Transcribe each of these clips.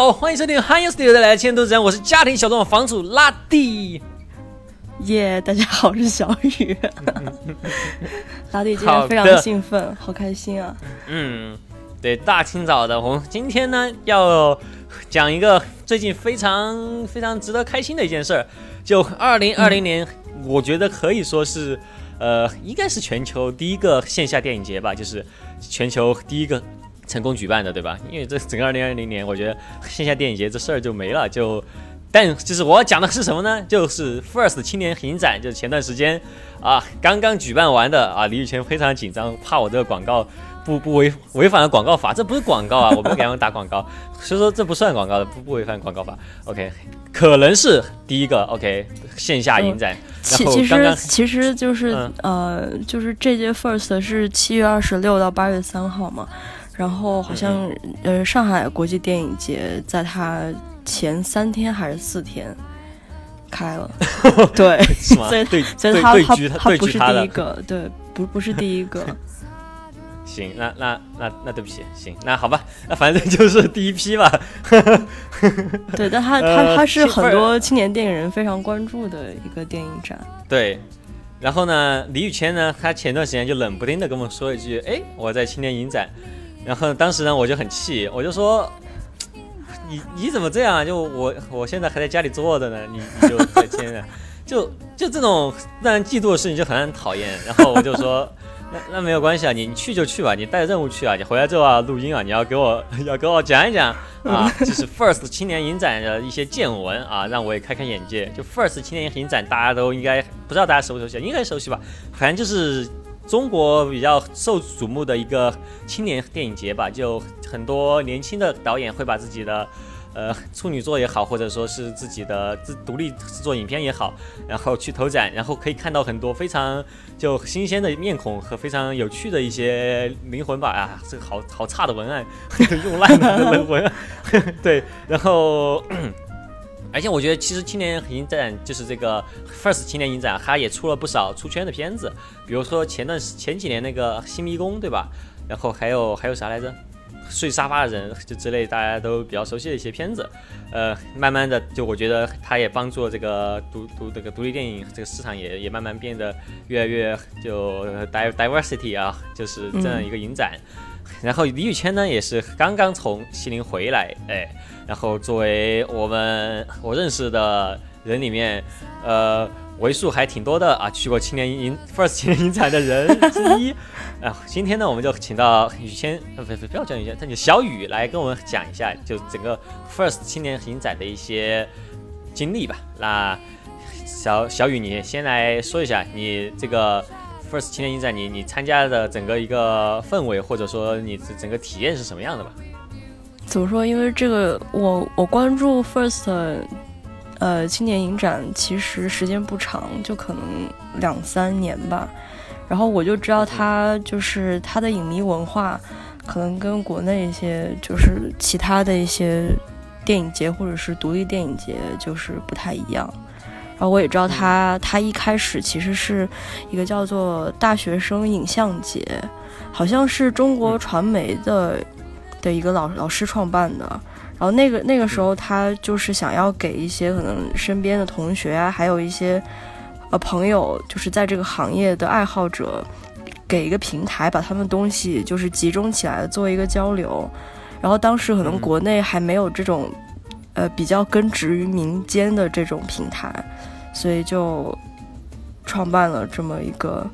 好，欢迎收听 Hi Studio 的来千都自然，我是家庭小众房主拉蒂。耶，大家好，我是小雨。拉蒂今天非常的兴奋，好开心啊！嗯，对，大清早的，我们今天呢要讲一个最近非常非常值得开心的一件事儿，就二零二零年，我觉得可以说是，呃，应该是全球第一个线下电影节吧，就是全球第一个成功举办的，对吧？因为这整个二零二零年，我觉得线下电影节这事儿就没了，就。但就是我要讲的是什么呢？就是 First 青年影展，就是前段时间啊刚刚举办完的啊。李宇轩非常紧张，怕我这个广告不不违违反了广告法，这不是广告啊，我没给他们打广告，所以说这不算广告的，不不违反广告法。OK，可能是第一个 OK 线下影展。其其实其实就是呃就是这届 First 是七月二十六到八月三号嘛，然后好像呃上海国际电影节在它。前三天还是四天开了，对，所以所以他他他不是第一个，对，不不是第一个。行，那那那那对不起，行，那好吧，那反正就是第一批吧。对，但他他他是很多青年电影人非常关注的一个电影展。对，然后呢，李宇谦呢，他前段时间就冷不丁的跟我们说一句：“哎，我在青年影展。”然后当时呢，我就很气，我就说。你你怎么这样啊？就我我现在还在家里坐着呢，你你就 在天上，就就这种让人嫉妒的事情就很讨厌。然后我就说，那那没有关系啊，你你去就去吧，你带任务去啊，你回来之后啊录音啊，你要给我 要给我讲一讲啊，就是 First 青年影展的一些见闻啊，让我也开开眼界。就 First 青年影展大家都应该不知道大家熟不熟悉，应该熟悉吧？反正就是。中国比较受瞩目的一个青年电影节吧，就很多年轻的导演会把自己的，呃，处女作也好，或者说是自己的自独立制作影片也好，然后去投展，然后可以看到很多非常就新鲜的面孔和非常有趣的一些灵魂吧。啊，这个好好差的文案，用烂的 文案，对，然后。而且我觉得，其实青年影展就是这个 First 青年影展，它也出了不少出圈的片子，比如说前段前几年那个《新迷宫》，对吧？然后还有还有啥来着？睡沙发的人就之类大家都比较熟悉的一些片子。呃，慢慢的，就我觉得它也帮助这个独独这个独立电影这个市场也也慢慢变得越来越就 diversity 啊，就是这样一个影展。然后李宇谦呢，也是刚刚从西宁回来，哎。然后作为我们我认识的人里面，呃，为数还挺多的啊，去过青年影 First 青年影展的人之一。啊，今天呢，我们就请到宇谦，不不不要叫宇谦，叫小雨来跟我们讲一下，就整个 First 青年影展的一些经历吧。那小小雨，你先来说一下你这个 First 青年影展，你你参加的整个一个氛围，或者说你整个体验是什么样的吧？怎么说？因为这个，我我关注 First，呃，青年影展其实时间不长，就可能两三年吧。然后我就知道它就是它的影迷文化，可能跟国内一些就是其他的一些电影节或者是独立电影节就是不太一样。然后我也知道他，他一开始其实是一个叫做大学生影像节，好像是中国传媒的。的一个老老师创办的，然后那个那个时候他就是想要给一些可能身边的同学啊，还有一些呃朋友，就是在这个行业的爱好者，给一个平台，把他们东西就是集中起来做一个交流。然后当时可能国内还没有这种呃比较根植于民间的这种平台，所以就创办了这么一个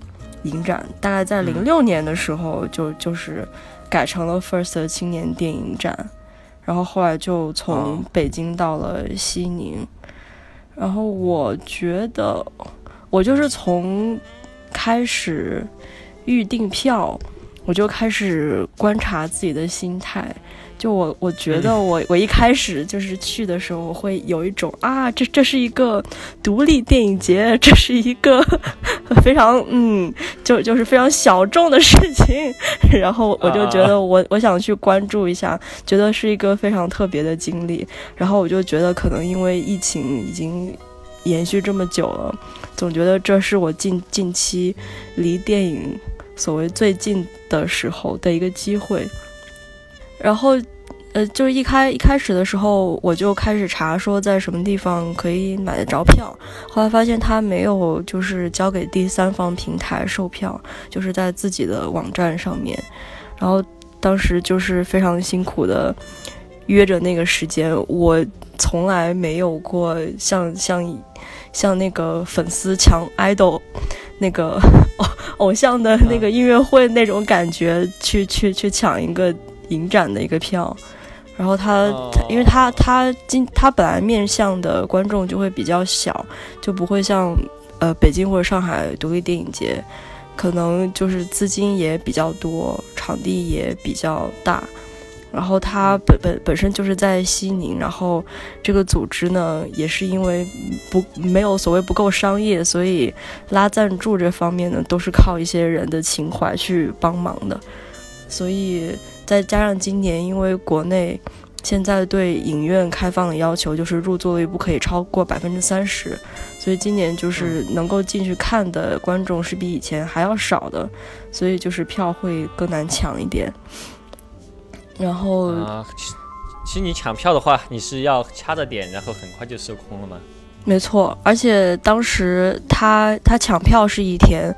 影展。大概在零六年的时候，就就是。改成了 First 青年电影展，然后后来就从北京到了西宁，然后我觉得我就是从开始预订票，我就开始观察自己的心态。就我，我觉得我我一开始就是去的时候，我会有一种啊，这这是一个独立电影节，这是一个 非常嗯，就就是非常小众的事情。然后我就觉得我我想去关注一下，觉得是一个非常特别的经历。然后我就觉得可能因为疫情已经延续这么久了，总觉得这是我近近期离电影所谓最近的时候的一个机会。然后，呃，就是一开一开始的时候，我就开始查说在什么地方可以买得着票，后来发现他没有就是交给第三方平台售票，就是在自己的网站上面，然后当时就是非常辛苦的约着那个时间，我从来没有过像像像那个粉丝抢 idol 那个偶偶像的那个音乐会那种感觉，去去去抢一个。影展的一个票，然后他，因为他他今他本来面向的观众就会比较小，就不会像呃北京或者上海独立电影节，可能就是资金也比较多，场地也比较大，然后他本本本身就是在西宁，然后这个组织呢也是因为不没有所谓不够商业，所以拉赞助这方面呢都是靠一些人的情怀去帮忙的，所以。再加上今年，因为国内现在对影院开放的要求就是入座率不可以超过百分之三十，所以今年就是能够进去看的观众是比以前还要少的，所以就是票会更难抢一点。然后啊，其实你抢票的话，你是要掐着点，然后很快就售空了吗？没错，而且当时他他抢票是一天。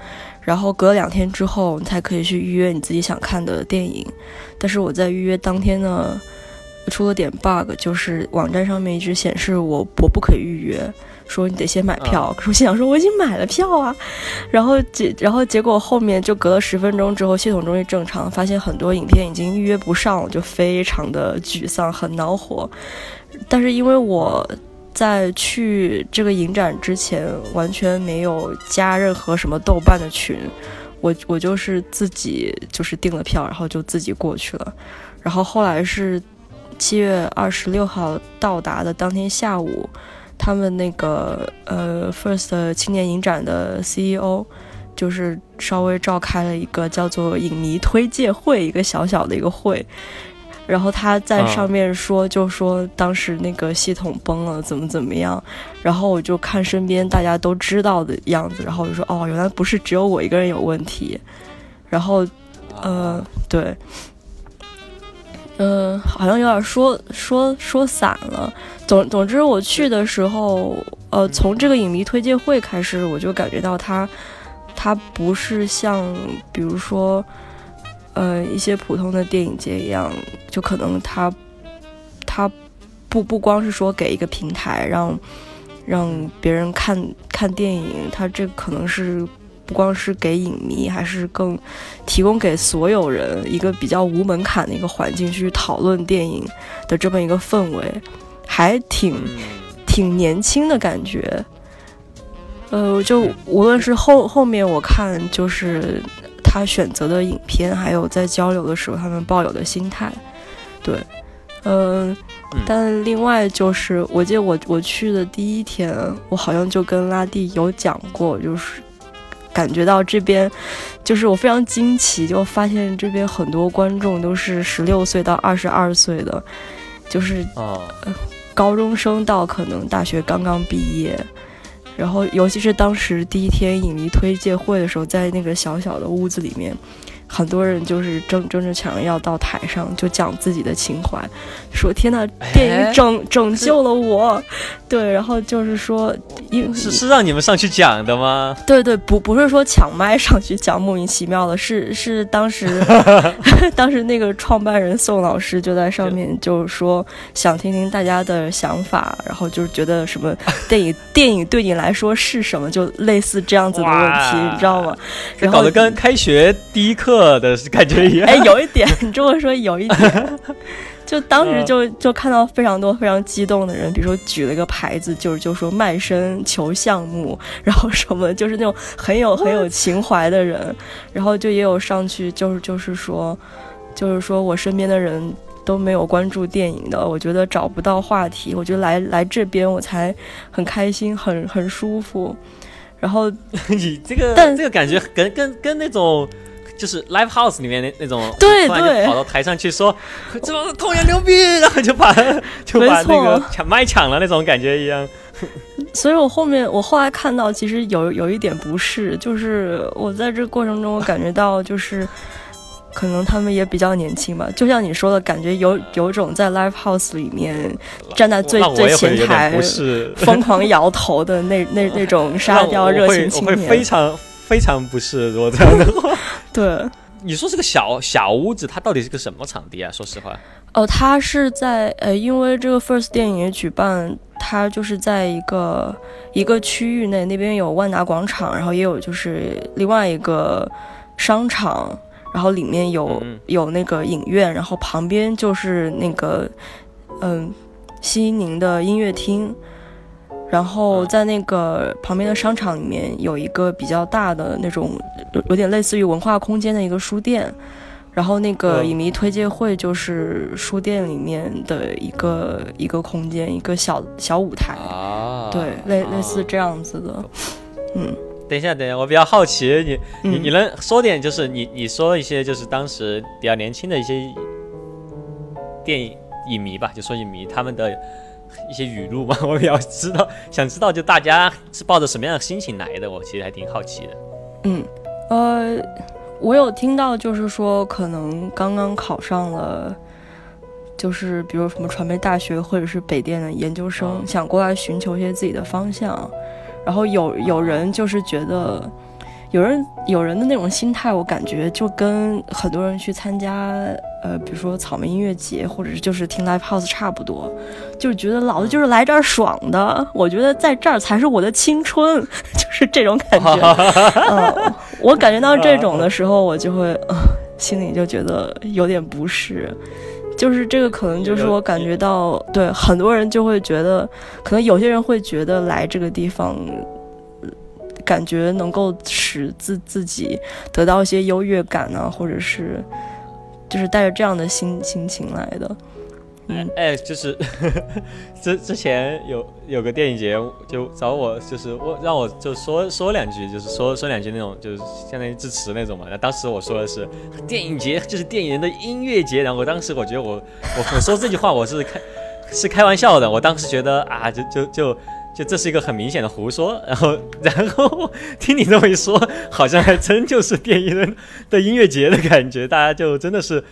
然后隔两天之后，你才可以去预约你自己想看的电影。但是我在预约当天呢，出了点 bug，就是网站上面一直显示我我不可以预约，说你得先买票。可是我心想说我已经买了票啊。然后结然后结果后面就隔了十分钟之后，系统终于正常，发现很多影片已经预约不上了，就非常的沮丧，很恼火。但是因为我。在去这个影展之前，完全没有加任何什么豆瓣的群，我我就是自己就是订了票，然后就自己过去了。然后后来是七月二十六号到达的当天下午，他们那个呃 First 青年影展的 CEO 就是稍微召开了一个叫做影迷推介会，一个小小的一个会。然后他在上面说，就说当时那个系统崩了，怎么怎么样。然后我就看身边大家都知道的样子，然后我就说，哦，原来不是只有我一个人有问题。然后，呃，对，嗯，好像有点说说说散了。总总之，我去的时候，呃，从这个影迷推介会开始，我就感觉到他，他不是像，比如说。呃，一些普通的电影节一样，就可能他，他不不光是说给一个平台让让别人看看电影，他这可能是不光是给影迷，还是更提供给所有人一个比较无门槛的一个环境去讨论电影的这么一个氛围，还挺挺年轻的感觉。呃，就无论是后后面我看就是。他选择的影片，还有在交流的时候他们抱有的心态，对，嗯，但另外就是，我记得我我去的第一天，我好像就跟拉蒂有讲过，就是感觉到这边，就是我非常惊奇，就发现这边很多观众都是十六岁到二十二岁的，就是高中生到可能大学刚刚毕业。然后，尤其是当时第一天影迷推介会的时候，在那个小小的屋子里面。很多人就是争争着抢着要到台上，就讲自己的情怀，说天呐，电影拯拯救了我，对，然后就是说，因是是让你们上去讲的吗？对对，不不是说抢麦上去讲，莫名其妙的，是是当时 当时那个创办人宋老师就在上面就是说想听听大家的想法，然后就是觉得什么 电影电影对你来说是什么，就类似这样子的问题，你知道吗？然后搞得跟开学第一课。的感觉一样，哎，有一点，你 这么说有一点，就当时就就看到非常多非常激动的人，比如说举了一个牌子，就是就说卖身求项目，然后什么就是那种很有很有情怀的人，然后就也有上去就是就是说，就是说我身边的人都没有关注电影的，我觉得找不到话题，我觉得来来这边我才很开心，很很舒服，然后你这个但这个感觉跟跟跟那种。就是 live house 里面那那种，对对，跑到台上去说，这童言牛逼，然后就把 就把那个抢麦抢了那种感觉一样。所以我后面我后来看到，其实有有一点不适，就是我在这过程中我感觉到，就是可能他们也比较年轻吧，就像你说的感觉有有种在 live house 里面站 在最最前台疯狂摇头的那那那种沙雕热情青年，会非常非常不适。如果这样的话，对，你说是个小小屋子，它到底是个什么场地啊？说实话，哦，它是在呃，因为这个 first 电影也举办，它就是在一个一个区域内，那边有万达广场，然后也有就是另外一个商场。然后里面有有那个影院，然后旁边就是那个嗯西宁的音乐厅，然后在那个旁边的商场里面有一个比较大的那种有有点类似于文化空间的一个书店，然后那个影迷推介会就是书店里面的一个一个空间，一个小小舞台，对，类类似这样子的，嗯。等一下，等一下，我比较好奇，你你你能说点，就是你你说一些，就是当时比较年轻的一些电影影迷吧，就说影迷他们的一些语录吧，我比较知道，想知道就大家是抱着什么样的心情来的，我其实还挺好奇的。嗯，呃，我有听到，就是说可能刚刚考上了，就是比如什么传媒大学或者是北电的研究生，想过来寻求一些自己的方向。然后有有人就是觉得，有人有人的那种心态，我感觉就跟很多人去参加，呃，比如说草莓音乐节，或者是就是听 live house 差不多，就是觉得老子就是来这儿爽的，我觉得在这儿才是我的青春，就是这种感觉。嗯，我感觉到这种的时候，我就会，心里就觉得有点不适。就是这个，可能就是我感觉到，对很多人就会觉得，可能有些人会觉得来这个地方，感觉能够使自自己得到一些优越感啊，或者是，就是带着这样的心心情来的。嗯，哎，就是之之前有有个电影节，就找我，就是我让我就说说两句，就是说说两句那种，就是相当于致辞那种嘛。那当时我说的是电影节就是电影人的音乐节，然后我当时我觉得我我我说这句话我是开是开玩笑的，我当时觉得啊，就就就就这是一个很明显的胡说。然 后然后听你这么一说，好像还真就是电影人的音乐节的感觉，大家就真的是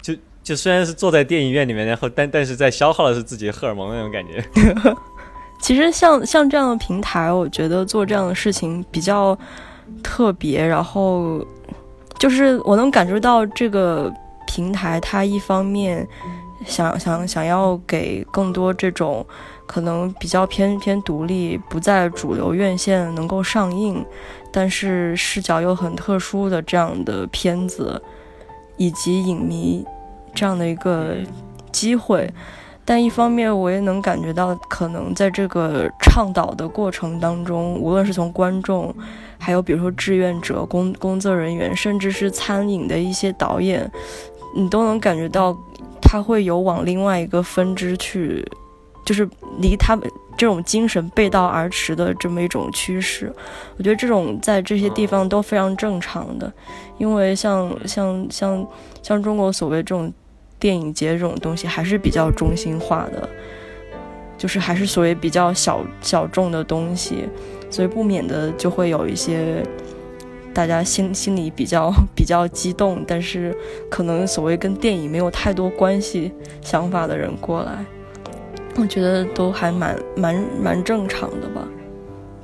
就。就虽然是坐在电影院里面，然后但但是在消耗的是自己荷尔蒙那种感觉。其实像像这样的平台，我觉得做这样的事情比较特别。然后就是我能感觉到这个平台，它一方面想想想要给更多这种可能比较偏偏独立、不在主流院线能够上映，但是视角又很特殊的这样的片子，以及影迷。这样的一个机会，但一方面我也能感觉到，可能在这个倡导的过程当中，无论是从观众，还有比如说志愿者、工工作人员，甚至是餐饮的一些导演，你都能感觉到，他会有往另外一个分支去，就是离他们这种精神背道而驰的这么一种趋势。我觉得这种在这些地方都非常正常的，因为像像像像中国所谓这种。电影节这种东西还是比较中心化的，就是还是所谓比较小小众的东西，所以不免的就会有一些大家心心里比较比较激动，但是可能所谓跟电影没有太多关系想法的人过来，我觉得都还蛮蛮蛮正常的吧。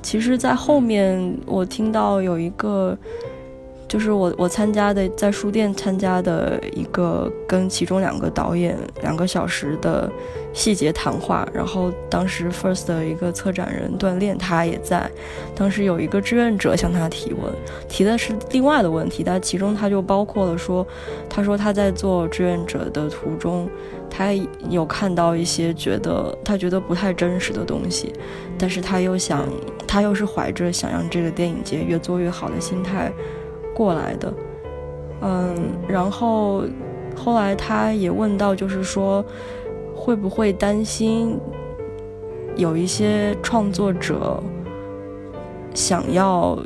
其实，在后面我听到有一个。就是我我参加的在书店参加的一个跟其中两个导演两个小时的细节谈话，然后当时 First 的一个策展人锻炼他也在，当时有一个志愿者向他提问，提的是另外的问题，但其中他就包括了说，他说他在做志愿者的途中，他有看到一些觉得他觉得不太真实的东西，但是他又想他又是怀着想让这个电影节越做越好的心态。过来的，嗯，然后后来他也问到，就是说会不会担心有一些创作者想要，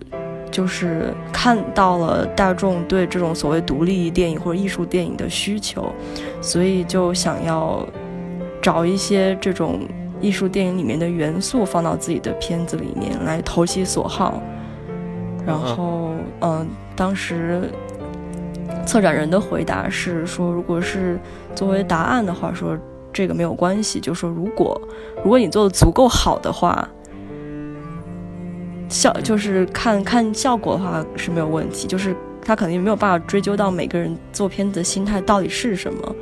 就是看到了大众对这种所谓独立电影或者艺术电影的需求，所以就想要找一些这种艺术电影里面的元素放到自己的片子里面来投其所好，然后嗯。当时策展人的回答是说，如果是作为答案的话，说这个没有关系，就说如果如果你做的足够好的话，效就是看看效果的话是没有问题，就是他肯定没有办法追究到每个人做片子的心态到底是什么。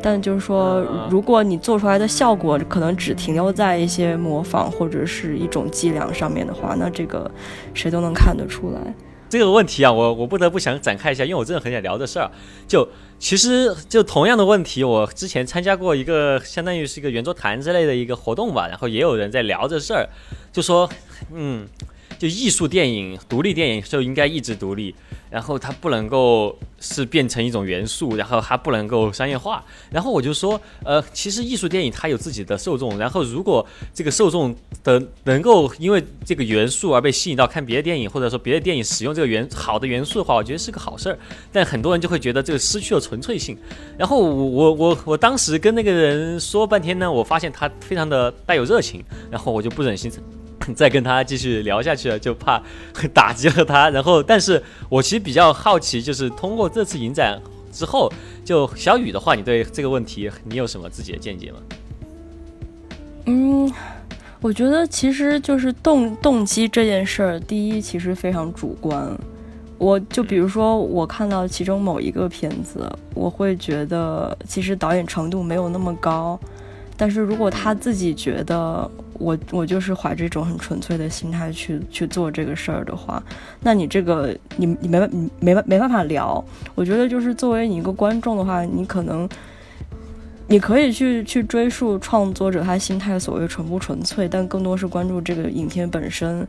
但就是说，如果你做出来的效果可能只停留在一些模仿或者是一种伎俩上面的话，那这个谁都能看得出来。这个问题啊，我我不得不想展开一下，因为我真的很想聊这事儿。就其实就同样的问题，我之前参加过一个相当于是一个圆桌谈之类的一个活动吧，然后也有人在聊这事儿，就说，嗯。就艺术电影、独立电影就应该一直独立，然后它不能够是变成一种元素，然后它不能够商业化。然后我就说，呃，其实艺术电影它有自己的受众，然后如果这个受众的能够因为这个元素而被吸引到看别的电影，或者说别的电影使用这个元好的元素的话，我觉得是个好事儿。但很多人就会觉得这个失去了纯粹性。然后我我我我当时跟那个人说半天呢，我发现他非常的带有热情，然后我就不忍心。再跟他继续聊下去了，就怕打击了他。然后，但是我其实比较好奇，就是通过这次影展之后，就小雨的话，你对这个问题你有什么自己的见解吗？嗯，我觉得其实就是动动机这件事儿，第一其实非常主观。我就比如说，我看到其中某一个片子，我会觉得其实导演程度没有那么高，但是如果他自己觉得。我我就是怀着一种很纯粹的心态去去做这个事儿的话，那你这个你你没办你没没办法聊。我觉得就是作为你一个观众的话，你可能你可以去去追溯创作者他心态所谓纯不纯粹，但更多是关注这个影片本身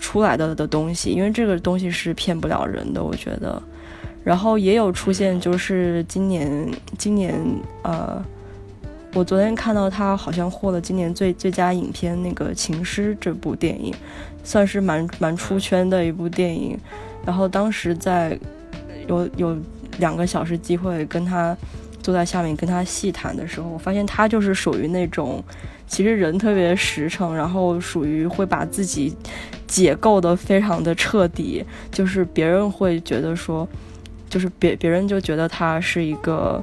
出来的的东西，因为这个东西是骗不了人的。我觉得，然后也有出现就是今年今年呃。我昨天看到他好像获了今年最最佳影片那个《情诗》这部电影，算是蛮蛮出圈的一部电影。然后当时在有有两个小时机会跟他坐在下面跟他细谈的时候，我发现他就是属于那种其实人特别实诚，然后属于会把自己解构的非常的彻底，就是别人会觉得说，就是别别人就觉得他是一个。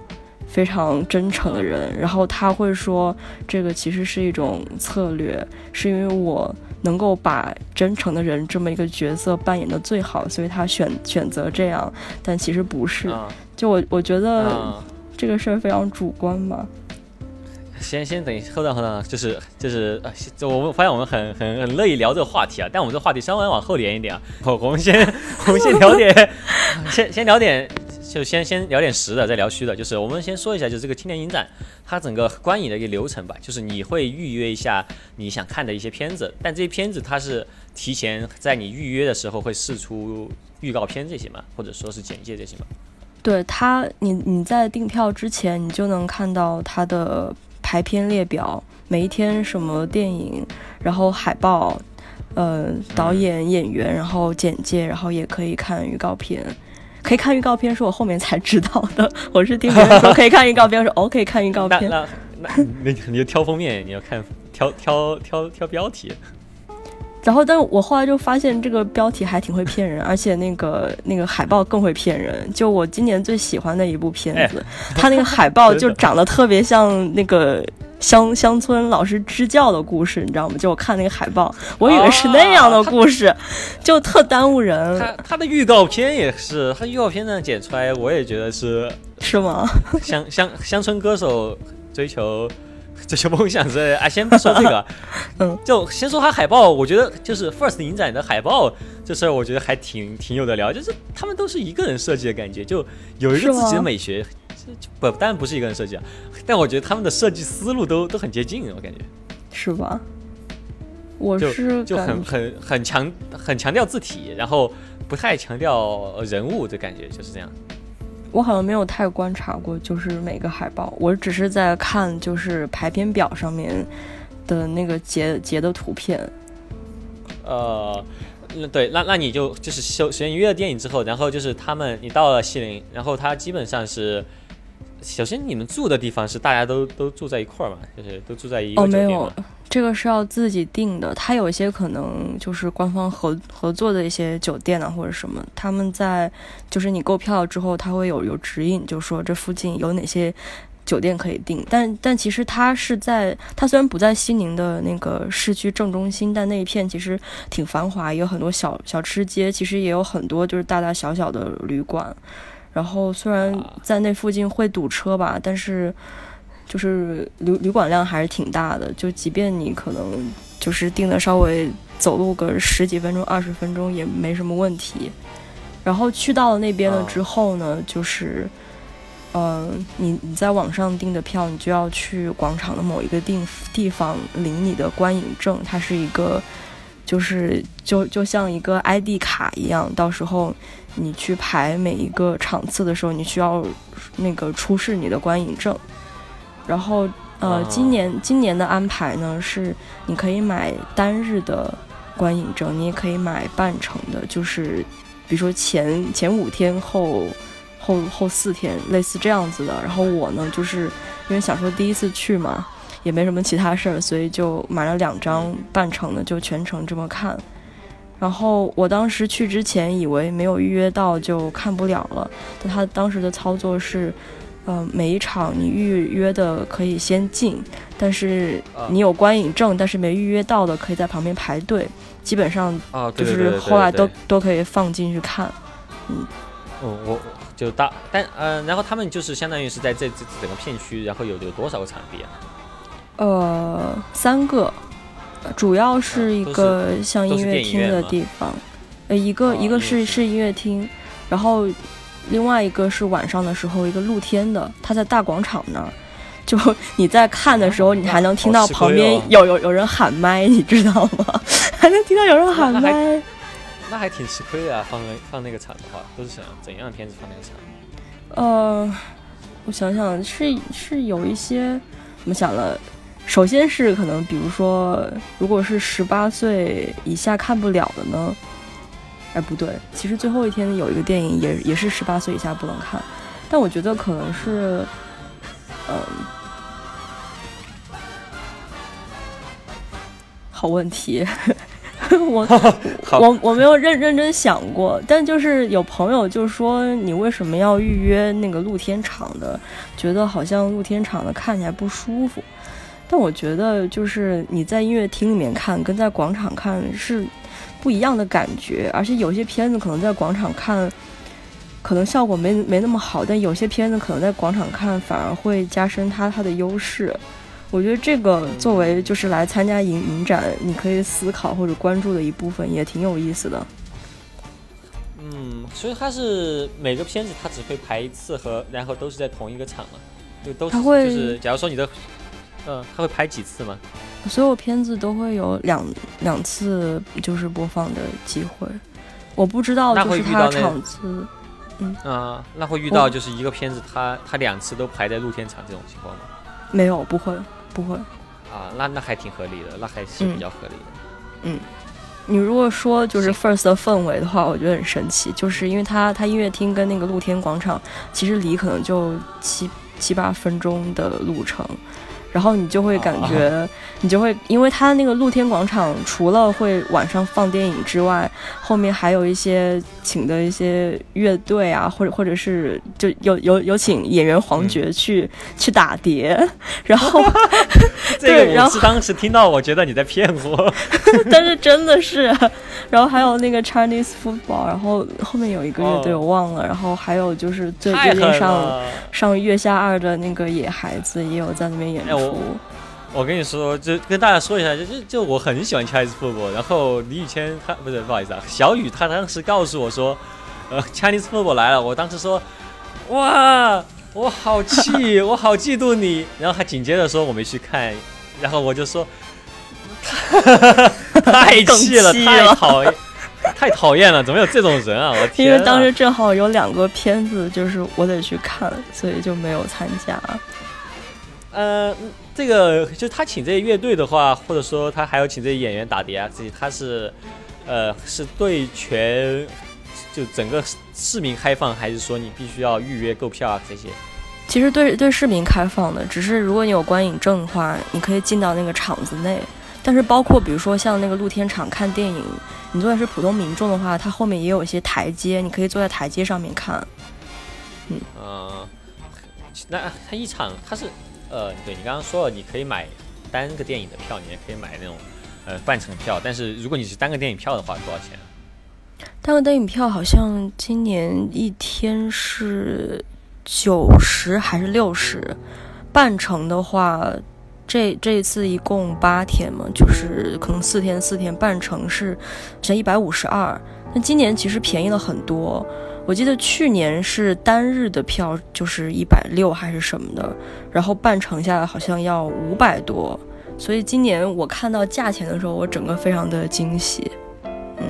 非常真诚的人，然后他会说，这个其实是一种策略，是因为我能够把真诚的人这么一个角色扮演的最好，所以他选选择这样，但其实不是。就我我觉得这个事儿非常主观嘛。先先等一后等后等，就是就是呃，我们发现我们很很很乐意聊这个话题啊，但我们这个话题稍微往后延一点啊，我我们先我们先聊点，先先聊点。就先先聊点实的，再聊虚的。就是我们先说一下，就是这个青年影展，它整个观影的一个流程吧。就是你会预约一下你想看的一些片子，但这些片子它是提前在你预约的时候会试出预告片这些嘛，或者说是简介这些嘛。对它，你你在订票之前，你就能看到它的排片列表，每一天什么电影，然后海报，呃，导演、演员，然后简介，然后也可以看预告片。可以看预告片，是我后面才知道的。我是听别人说可以看预告片，我说哦可以看预告片。那那那你就挑封面，你要看挑挑挑挑标题。然后，但我后来就发现这个标题还挺会骗人，而且那个 那个海报更会骗人。就我今年最喜欢的一部片子，它那个海报 就长得特别像那个乡乡村老师支教的故事，你知道吗？就我看那个海报，我以为是那样的故事，就特耽误人。他他的预告片也是，他预告片上剪出来，我也觉得是是吗？乡乡乡村歌手追求。这些梦想之类的啊，先不说这个，嗯，就先说他海报。我觉得就是 First 影展的海报这事儿，我觉得还挺挺有的聊。就是他们都是一个人设计的感觉，就有一个自己的美学。不，当然不是一个人设计啊，但我觉得他们的设计思路都都很接近，我感觉是吧？我是就很很很强很强调字体，然后不太强调人物的感觉，就是这样。我好像没有太观察过，就是每个海报，我只是在看就是排片表上面的那个截截的图片。呃，那对，那那你就就是首先约了电影之后，然后就是他们你到了西林，然后他基本上是，首先你们住的地方是大家都都住在一块儿嘛，就是都住在一个哦，没有，这个是要自己定的。它有一些可能就是官方合合作的一些酒店啊，或者什么，他们在就是你购票之后，他会有有指引，就说这附近有哪些酒店可以订。但但其实它是在，它虽然不在西宁的那个市区正中心，但那一片其实挺繁华，也有很多小小吃街，其实也有很多就是大大小小的旅馆。然后虽然在那附近会堵车吧，但是。就是旅旅馆量还是挺大的，就即便你可能就是订的稍微走路个十几分钟、二十分钟也没什么问题。然后去到了那边了之后呢，就是，嗯，你你在网上订的票，你就要去广场的某一个地地方领你的观影证，它是一个，就是就就像一个 ID 卡一样，到时候你去排每一个场次的时候，你需要那个出示你的观影证。然后，呃，今年今年的安排呢是，你可以买单日的观影证，你也可以买半程的，就是，比如说前前五天后后后四天，类似这样子的。然后我呢，就是因为想说第一次去嘛，也没什么其他事儿，所以就买了两张半程的，就全程这么看。然后我当时去之前以为没有预约到就看不了了，但他当时的操作是。嗯，每一场你预约的可以先进，但是你有观影证但是没预约到的，可以在旁边排队。基本上就是后来都都可以放进去看。嗯，哦，我就大，但呃，然后他们就是相当于是在这这整个片区，然后有有多少个场地啊？呃，三个，主要是一个像音乐厅的地方，呃，一个一个是是音乐厅，然后。另外一个是晚上的时候，一个露天的，它在大广场那儿，就你在看的时候，你还能听到旁边有有有人喊麦，你知道吗？还能听到有人喊麦，那还挺吃亏的啊！放放那个场的话，都是想怎样的片子放那个场？呃，我想想，是是有一些，我们想了，首先是可能，比如说，如果是十八岁以下看不了的呢？哎，不对，其实最后一天有一个电影也也是十八岁以下不能看，但我觉得可能是，嗯，好问题，我我我没有认认真想过，但就是有朋友就说你为什么要预约那个露天场的，觉得好像露天场的看起来不舒服，但我觉得就是你在音乐厅里面看跟在广场看是。不一样的感觉，而且有些片子可能在广场看，可能效果没没那么好，但有些片子可能在广场看反而会加深它它的优势。我觉得这个作为就是来参加影影展，你可以思考或者关注的一部分，也挺有意思的。嗯，所以它是每个片子它只会排一次和，然后都是在同一个场嘛，就都是就是，假如说你的，嗯，他会拍几次吗？所有片子都会有两两次就是播放的机会，我不知道就是他场次，嗯啊，那会遇到就是一个片子，他他两次都排在露天场这种情况吗？没有，不会，不会。啊，那那还挺合理的，那还是比较合理的。嗯，你如果说就是 First 的氛围的话，我觉得很神奇，就是因为它它音乐厅跟那个露天广场其实离可能就七七八分钟的路程。然后你就会感觉，你就会，因为它那个露天广场除了会晚上放电影之外，后面还有一些请的一些乐队啊，或者或者是就有有有请演员黄觉去去打碟，然后 这个我是当时听到，我觉得你在骗我，但是真的是，然后还有那个 Chinese football，然后后面有一个乐队我忘了，然后还有就是最最近上上月下二的那个野孩子也有在那边演出。我我跟你说，就跟大家说一下，就就就我很喜欢 Chinese football，然后李宇谦他不是不好意思啊，小雨他当时告诉我说，呃，Chinese football 来了，我当时说，哇，我好气，我好嫉妒你，然后他紧接着说我没去看，然后我就说，太 气了，太讨厌，太讨厌了，怎么有这种人啊？我天！因为当时正好有两个片子，就是我得去看，所以就没有参加。呃，这个就他请这些乐队的话，或者说他还要请这些演员打碟啊，这些他是，呃，是对全就整个市民开放，还是说你必须要预约购票啊这些？其实对对市民开放的，只是如果你有观影证的话，你可以进到那个场子内。但是包括比如说像那个露天场看电影，你坐的是普通民众的话，它后面也有一些台阶，你可以坐在台阶上面看。嗯，那他一场他是呃，对你刚刚说了，你可以买单个电影的票，你也可以买那种呃半程票，但是如果你是单个电影票的话，多少钱？单个电影票好像今年一天是九十还是六十？半程的话，这这一次一共八天嘛，就是可能四天四天，半程是像一百五十二。那今年其实便宜了很多，我记得去年是单日的票就是一百六还是什么的，然后半程下来好像要五百多，所以今年我看到价钱的时候，我整个非常的惊喜。嗯，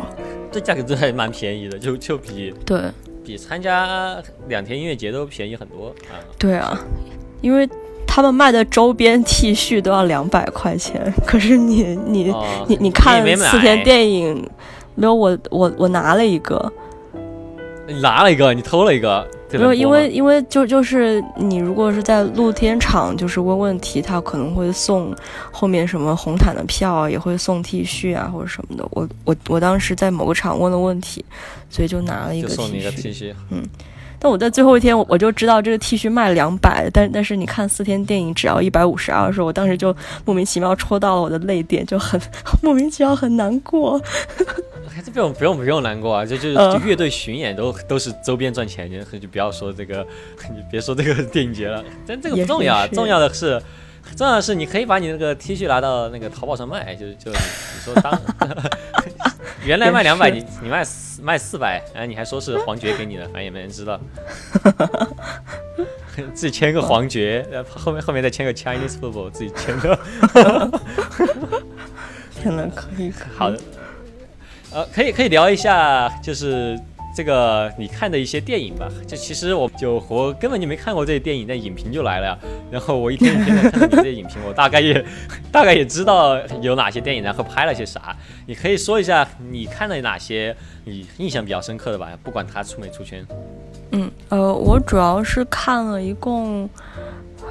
这价格真的还蛮便宜的，就就比对比参加两天音乐节都便宜很多啊。对啊，因为。他们卖的周边 T 恤都要两百块钱，可是你你你你看四天电影，没有我我我拿了一个，你拿了一个，你偷了一个，没有，因为因为就就是你如果是在露天场，就是问问题，他可能会送后面什么红毯的票啊，也会送 T 恤啊或者什么的。我我我当时在某个场问了问题，所以就拿了一个 T 恤，嗯。但我在最后一天，我就知道这个 T 恤卖两百，但但是你看四天电影只要一百五十二，时候我当时就莫名其妙戳到了我的泪点，就很 莫名其妙很难过。还是不用不用不用难过啊，就就就乐队巡演都都是周边赚钱，就就不要说这个，你别说这个电影节了，但这个不重要，重要的是。重要的是，你可以把你那个 T 恤拿到那个淘宝上卖，就就你说当 原来卖两百，你你卖四卖四百，哎，你还说是黄爵给你的，反正也没人知道。自己签个黄爵，后面后面再签个 Chinese football，自己签个。天呐，可以好的，呃，可以可以聊一下，就是。这个你看的一些电影吧，就其实我就我根本就没看过这些电影，但影评就来了呀。然后我一天一天的看你这些影评，我大概也 大概也知道有哪些电影，然后拍了些啥。你可以说一下你看了哪些你印象比较深刻的吧，不管它出没出圈。嗯，呃，我主要是看了一共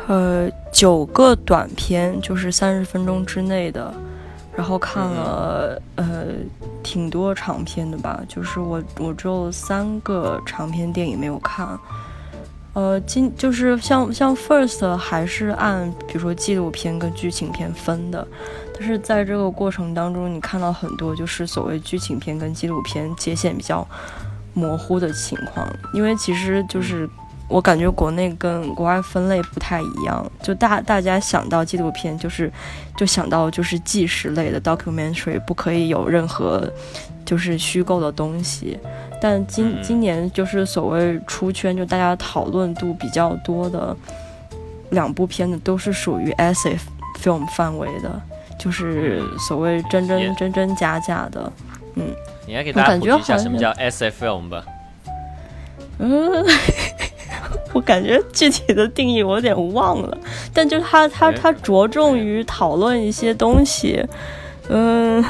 呃九个短片，就是三十分钟之内的。然后看了呃挺多长片的吧，就是我我只有三个长片电影没有看，呃今就是像像 First 还是按比如说纪录片跟剧情片分的，但是在这个过程当中，你看到很多就是所谓剧情片跟纪录片界限比较模糊的情况，因为其实就是。我感觉国内跟国外分类不太一样，就大大家想到纪录片就是，就想到就是纪实类的 documentary，不可以有任何就是虚构的东西。但今今年就是所谓出圈，就大家讨论度比较多的两部片子都是属于 SF film 范围的，就是所谓真真真真假假的。嗯，你还给大家普及一下什么叫 SF film 吧？嗯。我感觉具体的定义我有点忘了，但就是他他他着重于讨论一些东西，嗯，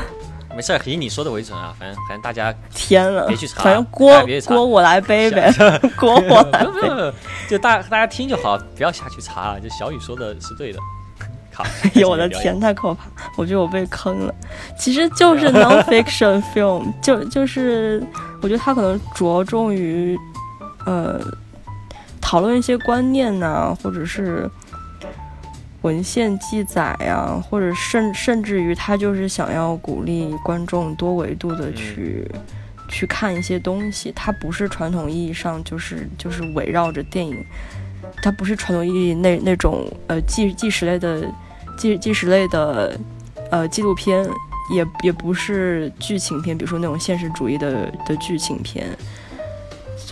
没事，以你说的为准啊，反正反正大家天了，别去查，反正锅锅我来背呗，锅我来 背，就大大家听就好，不要下去查了。就小雨说的是对的，靠，哎呦 我的天，太可怕，我觉得我被坑了。其实就是 nonfiction film，就就是我觉得他可能着重于呃。讨论一些观念呐，或者是文献记载呀，或者甚甚至于他就是想要鼓励观众多维度的去去看一些东西。它不是传统意义上就是就是围绕着电影，它不是传统意义那那种呃纪纪实类的纪纪实类的呃纪录片，也也不是剧情片，比如说那种现实主义的的剧情片。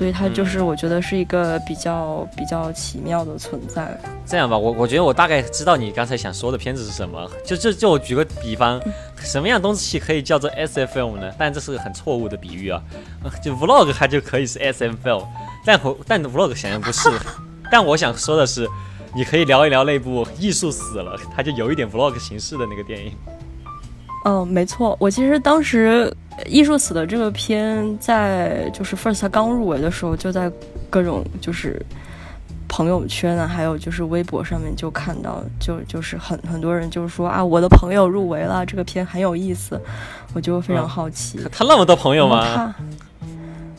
所以它就是我觉得是一个比较比较奇妙的存在。这样吧，我我觉得我大概知道你刚才想说的片子是什么。就就就我举个比方，什么样东西可以叫做 S F L 呢？但这是个很错误的比喻啊。就 Vlog 它就可以是 S M L，但但 Vlog 显然不是。但我想说的是，你可以聊一聊那部艺术死了，它就有一点 Vlog 形式的那个电影。嗯，没错，我其实当时。艺术死的这个片，在就是 First 他刚入围的时候，就在各种就是朋友圈啊，还有就是微博上面就看到，就就是很很多人就是说啊，我的朋友入围了，这个片很有意思，我就非常好奇。他那么多朋友吗？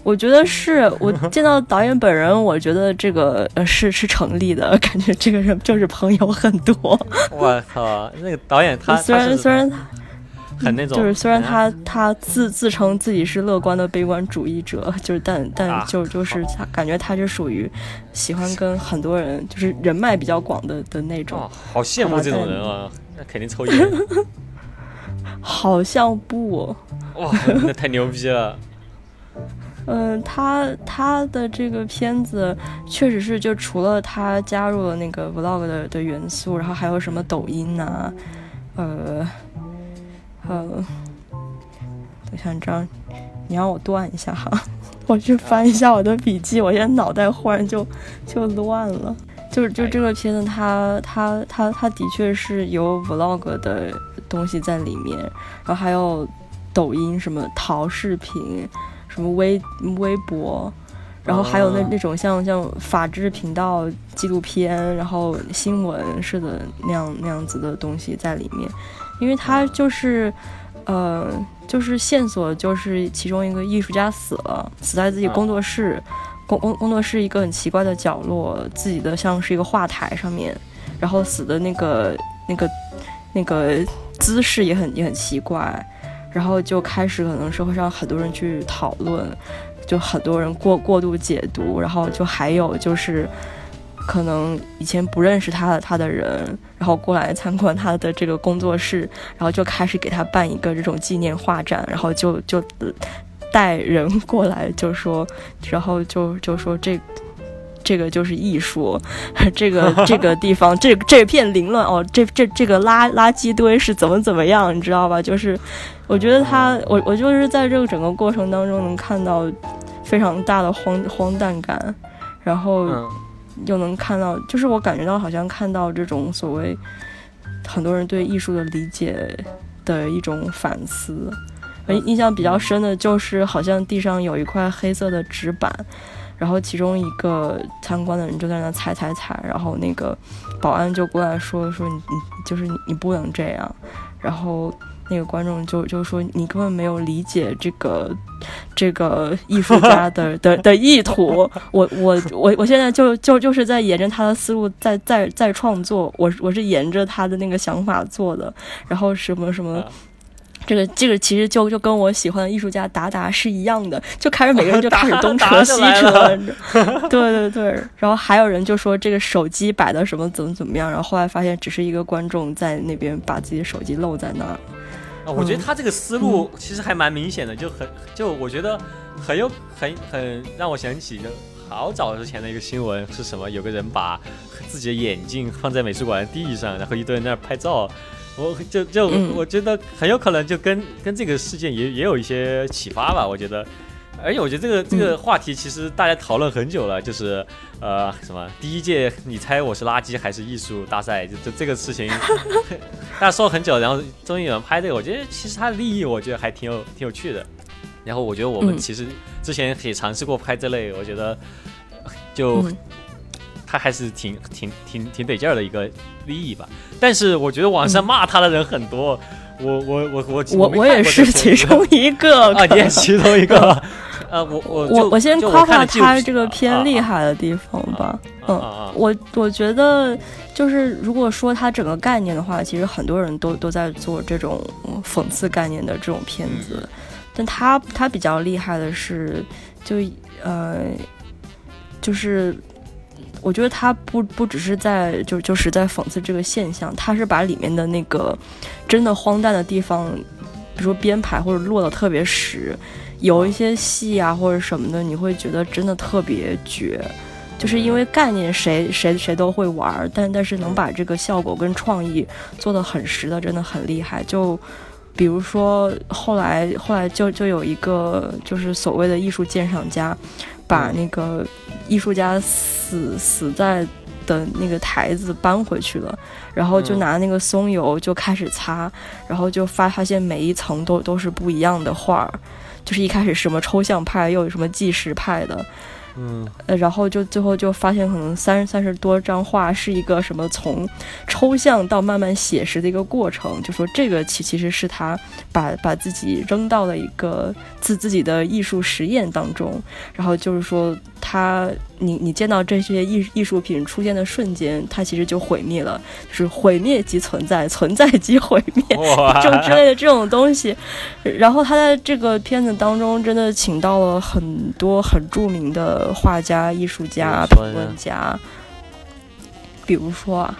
我觉得是我见到导演本人，我觉得这个呃是是成立的，感觉这个人就是朋友很多。我操，那个导演他虽然 虽然他。很那种，就是虽然他他自自称自己是乐观的悲观主义者，就是但但就就是他感觉他是属于喜欢跟很多人就是人脉比较广的的那种。好羡慕这种人啊！那肯定抽烟。好像不。哇，那太牛逼了。嗯，他他的这个片子确实是，就除了他加入了那个 vlog 的的元素，然后还有什么抖音呐，呃。呃，我想知道，你让我断一下哈，我去翻一下我的笔记，我现在脑袋忽然就就乱了。就是就这个片子，它它它它的确是有 vlog 的东西在里面，然后还有抖音什么淘视频，什么微微博，然后还有那那种像像法制频道纪录片，然后新闻似的那样那样子的东西在里面。因为他就是，呃，就是线索就是其中一个艺术家死了，死在自己工作室，工工工作室一个很奇怪的角落，自己的像是一个画台上面，然后死的那个那个那个姿势也很也很奇怪，然后就开始可能社会上很多人去讨论，就很多人过过度解读，然后就还有就是。可能以前不认识他的他的人，然后过来参观他的这个工作室，然后就开始给他办一个这种纪念画展，然后就就带人过来，就说，然后就就说这这个就是艺术，这个 这个地方这这片凌乱哦，这这这个垃垃圾堆是怎么怎么样，你知道吧？就是我觉得他我我就是在这个整个过程当中能看到非常大的荒荒诞感，然后。又能看到，就是我感觉到好像看到这种所谓很多人对艺术的理解的一种反思。印象比较深的就是，好像地上有一块黑色的纸板，然后其中一个参观的人就在那踩踩踩，然后那个保安就过来说说你你就是你你不能这样，然后。那个观众就就说你根本没有理解这个这个艺术家的 的的意图。我我我我现在就就就是在沿着他的思路在在在创作。我我是沿着他的那个想法做的。然后什么什么，这个这个其实就就跟我喜欢的艺术家达达是一样的。就开始每个人就开始 东扯西扯。对对对。然后还有人就说这个手机摆的什么怎么怎么样。然后后来发现只是一个观众在那边把自己的手机露在那儿。啊，我觉得他这个思路其实还蛮明显的，就很就我觉得很有很很让我想起就好早之前的一个新闻是什么？有个人把自己的眼镜放在美术馆的地上，然后一堆人在那儿拍照。我就就我觉得很有可能就跟跟这个事件也也有一些启发吧。我觉得。而且我觉得这个这个话题其实大家讨论很久了，就是呃什么第一届你猜我是垃圾还是艺术大赛，就这这个事情 大家说了很久，然后终于有人拍这个，我觉得其实它的利益我觉得还挺有挺有趣的。然后我觉得我们其实之前也尝试过拍这类，我觉得就他还是挺挺挺挺得劲儿的一个利益吧。但是我觉得网上骂他的人很多，我我我我我我也是其中一个 啊，你也其中一个。呃，我我我我先夸夸他这个偏厉害的地方吧。嗯，我我觉得就是如果说他整个概念的话，其实很多人都都在做这种讽刺概念的这种片子，但他他比较厉害的是，就呃，就是我觉得他不不只是在就就是在讽刺这个现象，他是把里面的那个真的荒诞的地方，比如说编排或者落得特别实。有一些戏啊或者什么的，你会觉得真的特别绝，就是因为概念谁谁谁都会玩，但但是能把这个效果跟创意做得很实的，真的很厉害。就比如说后来后来就就有一个就是所谓的艺术鉴赏家，把那个艺术家死死在的那个台子搬回去了，然后就拿那个松油就开始擦，然后就发发现每一层都都是不一样的画儿。就是一开始什么抽象派，又有什么纪实派的，嗯，然后就最后就发现可能三三十多张画是一个什么从抽象到慢慢写实的一个过程，就说这个其其实是他把把自己扔到了一个自自己的艺术实验当中，然后就是说他你你见到这些艺艺术品出现的瞬间，它其实就毁灭了，就是毁灭即存在，存在即毁灭 这种之类的这种东西。然后他在这个片子当中真的请到了很多很著名的。画家、艺术家、评论家，比如说啊，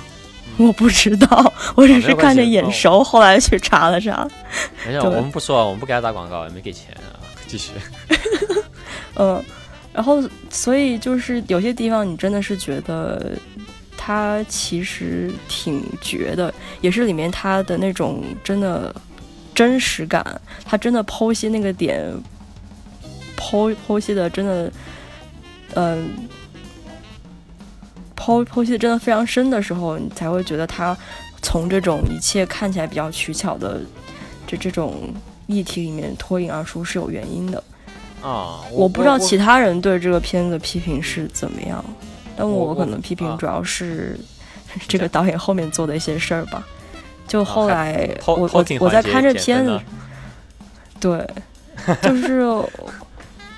我不知道，我只是看着眼熟，后来去查了查。没事，我们不说，我们不给他打广告，也没给钱啊。继续。嗯，然后所以就是有些地方，你真的是觉得他其实挺绝的，也是里面他的那种真的真实感，他真的剖析那个点，剖剖析的真的。嗯，剖剖析的真的非常深的时候，你才会觉得他从这种一切看起来比较取巧的这这种议题里面脱颖而出是有原因的啊。我不知道其他人对这个片子的批评是怎么样，但我可能批评主要是 这个导演后面做的一些事儿吧。就后来我我我在看这片子，对，就是。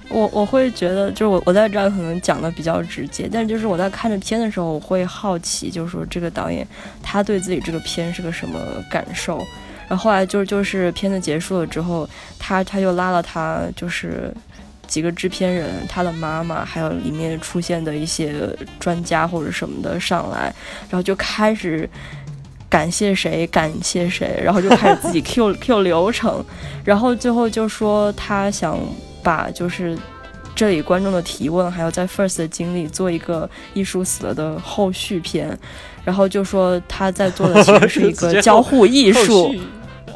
我我会觉得，就是我我在这儿可能讲的比较直接，但就是我在看着片的时候，我会好奇，就是说这个导演他对自己这个片是个什么感受。然后后来就就是片子结束了之后，他他就拉了他就是几个制片人，他的妈妈，还有里面出现的一些专家或者什么的上来，然后就开始感谢谁感谢谁，然后就开始自己 Q Q 流程，然后最后就说他想。把就是这里观众的提问，还有在 First 的经历做一个艺术死了的后续篇，然后就说他在做的其实是一个 交互艺术，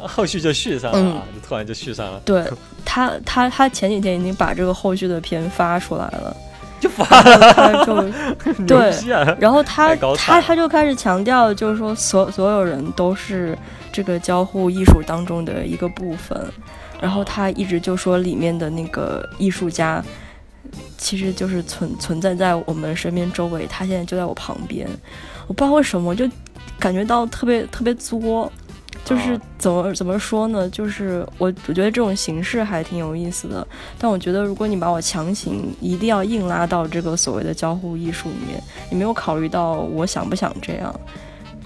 后续就续上了，就突然就续上了。对 他，他他前几天已经把这个后续的片发出来了，就发了，他就 对，然后他他他就开始强调，就是说所所有人都是这个交互艺术当中的一个部分。然后他一直就说里面的那个艺术家，其实就是存存在在我们身边周围，他现在就在我旁边。我不知道为什么，我就感觉到特别特别作，就是怎么怎么说呢？就是我我觉得这种形式还挺有意思的，但我觉得如果你把我强行一定要硬拉到这个所谓的交互艺术里面，你没有考虑到我想不想这样。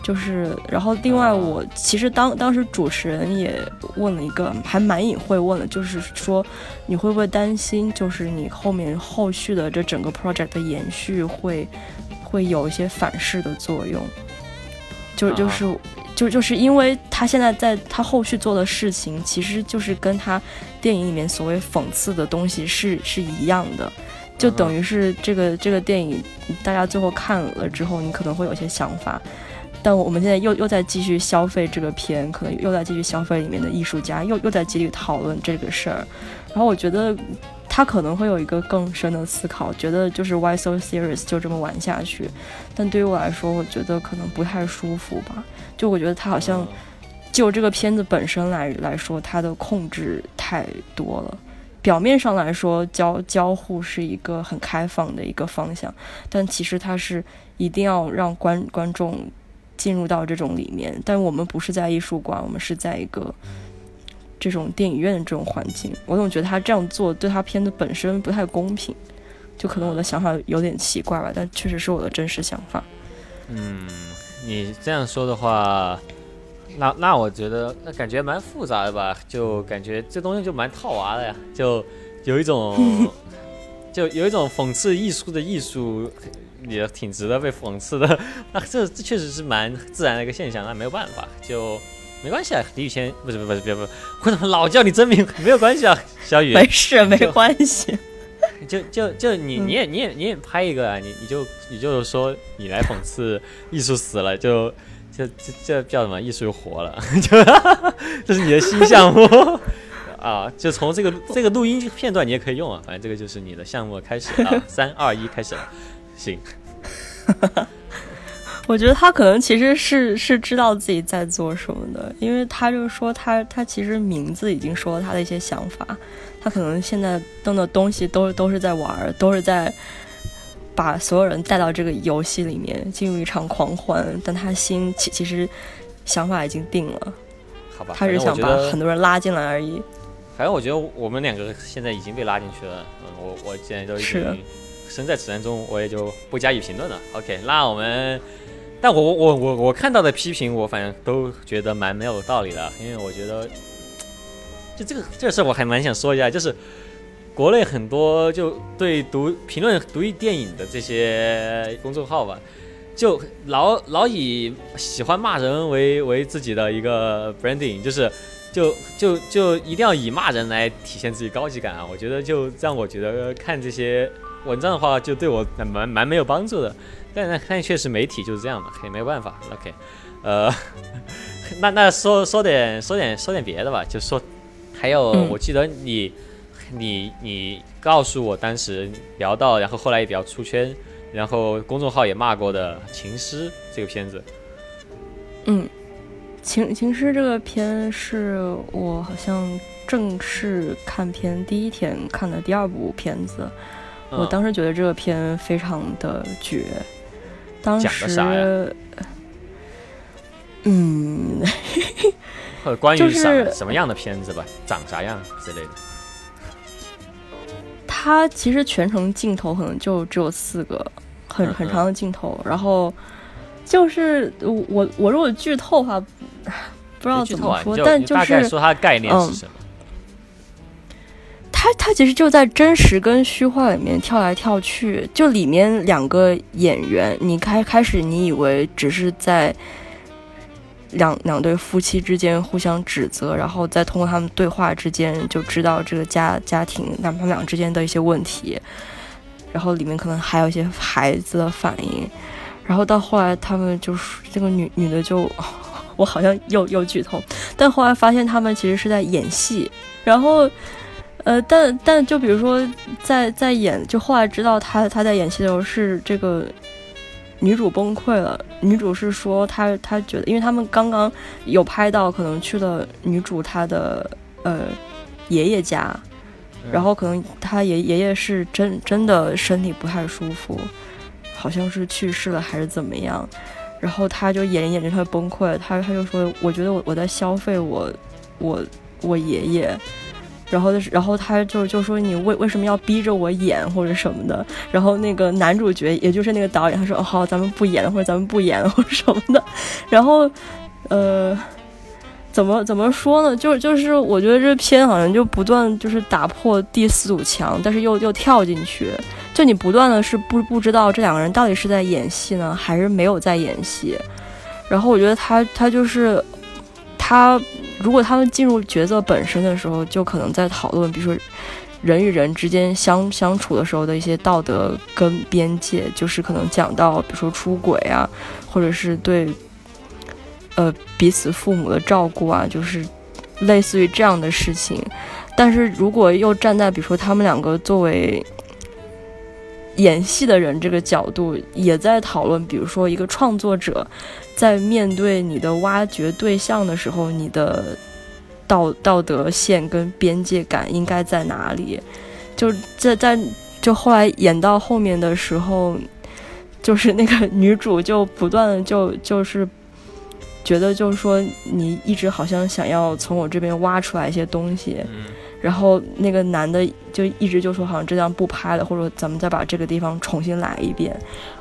就是，然后另外，我其实当当时主持人也问了一个，还蛮隐晦问了，就是说你会不会担心，就是你后面后续的这整个 project 的延续会会有一些反噬的作用？就就是就就是因为他现在在他后续做的事情，其实就是跟他电影里面所谓讽刺的东西是是一样的，就等于是这个这个电影大家最后看了之后，你可能会有些想法。但我们现在又又在继续消费这个片，可能又在继续消费里面的艺术家，又又在继续讨论这个事儿。然后我觉得他可能会有一个更深的思考，觉得就是 Why so serious 就这么玩下去。但对于我来说，我觉得可能不太舒服吧。就我觉得他好像就这个片子本身来来说，他的控制太多了。表面上来说，交交互是一个很开放的一个方向，但其实他是一定要让观观众。进入到这种里面，但我们不是在艺术馆，我们是在一个这种电影院的这种环境。我总觉得他这样做对他片子本身不太公平，就可能我的想法有点奇怪吧，但确实是我的真实想法。嗯，你这样说的话，那那我觉得那感觉蛮复杂的吧，就感觉这东西就蛮套娃的呀，就有一种 就有一种讽刺艺术的艺术。也挺值得被讽刺的，那这这确实是蛮自然的一个现象，那没有办法，就没关系啊。李宇谦不是不是不是不是，我怎么老叫你真名？没有关系啊，小雨。没事，没关系。就就就你你也你也你也拍一个啊，你你就你就是说你来讽刺艺术死了，就就这这叫什么？艺术又活了，就这是你的新项目 啊！就从这个这个录音片段你也可以用啊，反正这个就是你的项目开始啊，三二一，开始了。行，我觉得他可能其实是是知道自己在做什么的，因为他就说他他其实名字已经说了他的一些想法，他可能现在登的东西都都是在玩，都是在把所有人带到这个游戏里面，进入一场狂欢，但他心其其实想法已经定了，好吧，他是想把很多人拉进来而已。反正我觉得我们两个现在已经被拉进去了，嗯，我我既然都已经身在此山中，我也就不加以评论了。OK，那我们，但我我我我看到的批评，我反正都觉得蛮没有道理的，因为我觉得，就这个这事我还蛮想说一下，就是国内很多就对读评论读一电影的这些公众号吧，就老老以喜欢骂人为为自己的一个 branding，就是。就就就一定要以骂人来体现自己高级感啊！我觉得就让我觉得看这些文章的话，就对我蛮蛮没有帮助的。但是看确实媒体就是这样嘛，也没办法。OK，呃，那那说说点说点说点别的吧，就说还有，我记得你你你告诉我当时聊到，然后后来也比较出圈，然后公众号也骂过的《情诗》这个片子，嗯。情情诗这个片是我好像正式看片第一天看的第二部片子，我当时觉得这个片非常的绝。当时，嗯，或者关于什什么样的片子吧，长啥样之类的。它其实全程镜头可能就只有四个，很很长的镜头，然后。就是我我如果剧透的话，不知道怎么说，但就是说它的概念是什么？它它其实就在真实跟虚幻里面跳来跳去，就里面两个演员，你开开始你以为只是在两两对夫妻之间互相指责，然后再通过他们对话之间就知道这个家家庭他们俩之间的一些问题，然后里面可能还有一些孩子的反应。然后到后来，他们就是这个女女的就，我好像又又剧透，但后来发现他们其实是在演戏。然后，呃，但但就比如说在在演，就后来知道他他在演戏的时候是这个女主崩溃了。女主是说她她觉得，因为他们刚刚有拍到可能去了女主她的呃爷爷家，然后可能她爷爷爷是真真的身体不太舒服。好像是去世了还是怎么样，然后她就演着演着她就崩溃了，她她就说我觉得我我在消费我我我爷爷，然后然后他就就说你为为什么要逼着我演或者什么的，然后那个男主角也就是那个导演他说好咱们不演或者咱们不演或者什么的，然后呃。怎么怎么说呢？就就是，我觉得这片好像就不断就是打破第四堵墙，但是又又跳进去，就你不断的是不不知道这两个人到底是在演戏呢，还是没有在演戏。然后我觉得他他就是他，如果他们进入角色本身的时候，就可能在讨论，比如说人与人之间相相处的时候的一些道德跟边界，就是可能讲到比如说出轨啊，或者是对。呃，彼此父母的照顾啊，就是类似于这样的事情。但是如果又站在比如说他们两个作为演戏的人这个角度，也在讨论，比如说一个创作者在面对你的挖掘对象的时候，你的道道德线跟边界感应该在哪里？就在在就后来演到后面的时候，就是那个女主就不断的就就是。觉得就是说，你一直好像想要从我这边挖出来一些东西，然后那个男的就一直就说好像这样不拍了，或者咱们再把这个地方重新来一遍，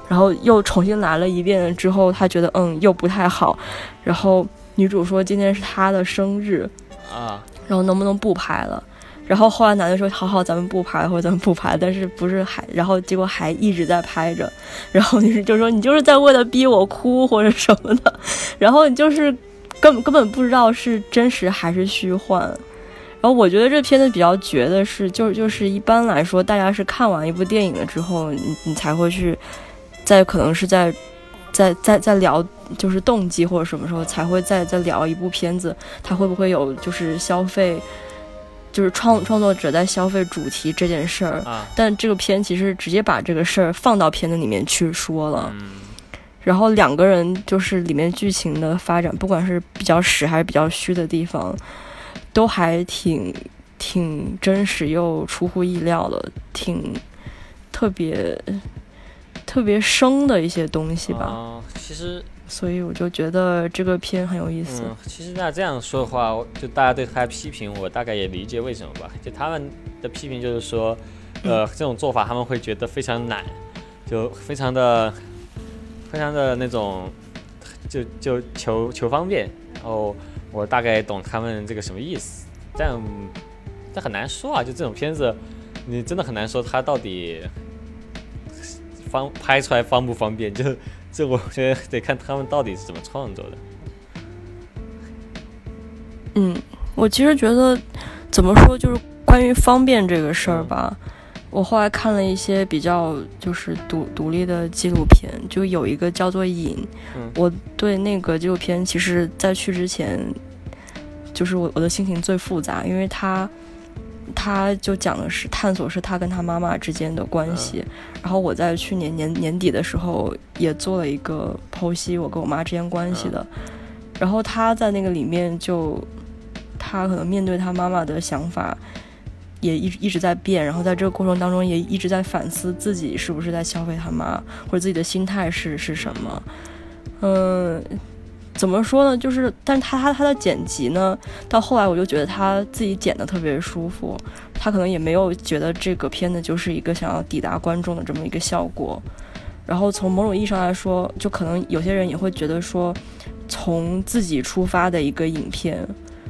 然后又重新来了一遍之后，他觉得嗯又不太好，然后女主说今天是他的生日啊，然后能不能不拍了？然后后来男的说：“好好，咱们不拍，或者咱们不拍。”但是不是还？然后结果还一直在拍着。然后女主就说：“你就是在为了逼我哭或者什么的。”然后你就是根根本不知道是真实还是虚幻。然后我觉得这片子比较绝的是，就是就是一般来说，大家是看完一部电影了之后，你你才会去，在可能是在在在在聊就是动机或者什么时候才会再再聊一部片子，它会不会有就是消费。就是创创作者在消费主题这件事儿，但这个片其实直接把这个事儿放到片子里面去说了。然后两个人就是里面剧情的发展，不管是比较实还是比较虚的地方，都还挺挺真实又出乎意料的，挺特别特别生的一些东西吧。啊，其实，所以我就觉得这个片很有意思。嗯，其实那这样说的话，就大家对他的批评，我大概也理解为什么吧。就他们的批评就是说，呃，这种做法他们会觉得非常懒，就非常的、非常的那种，就就求求方便。然后我大概懂他们这个什么意思，但但很难说啊。就这种片子，你真的很难说它到底方拍出来方不方便。就这，我觉得得看他们到底是怎么创作的。嗯，我其实觉得怎么说，就是关于方便这个事儿吧。我后来看了一些比较就是独独立的纪录片，就有一个叫做《瘾》。嗯我对那个纪录片，其实在去之前，就是我我的心情最复杂，因为他他就讲的是探索是他跟他妈妈之间的关系。然后我在去年年年底的时候也做了一个剖析我跟我妈之间关系的。然后他在那个里面就，他可能面对他妈妈的想法。也一直一直在变，然后在这个过程当中也一直在反思自己是不是在消费他妈，或者自己的心态是是什么。嗯，怎么说呢？就是，但是他他他的剪辑呢，到后来我就觉得他自己剪的特别舒服，他可能也没有觉得这个片子就是一个想要抵达观众的这么一个效果。然后从某种意义上来说，就可能有些人也会觉得说，从自己出发的一个影片，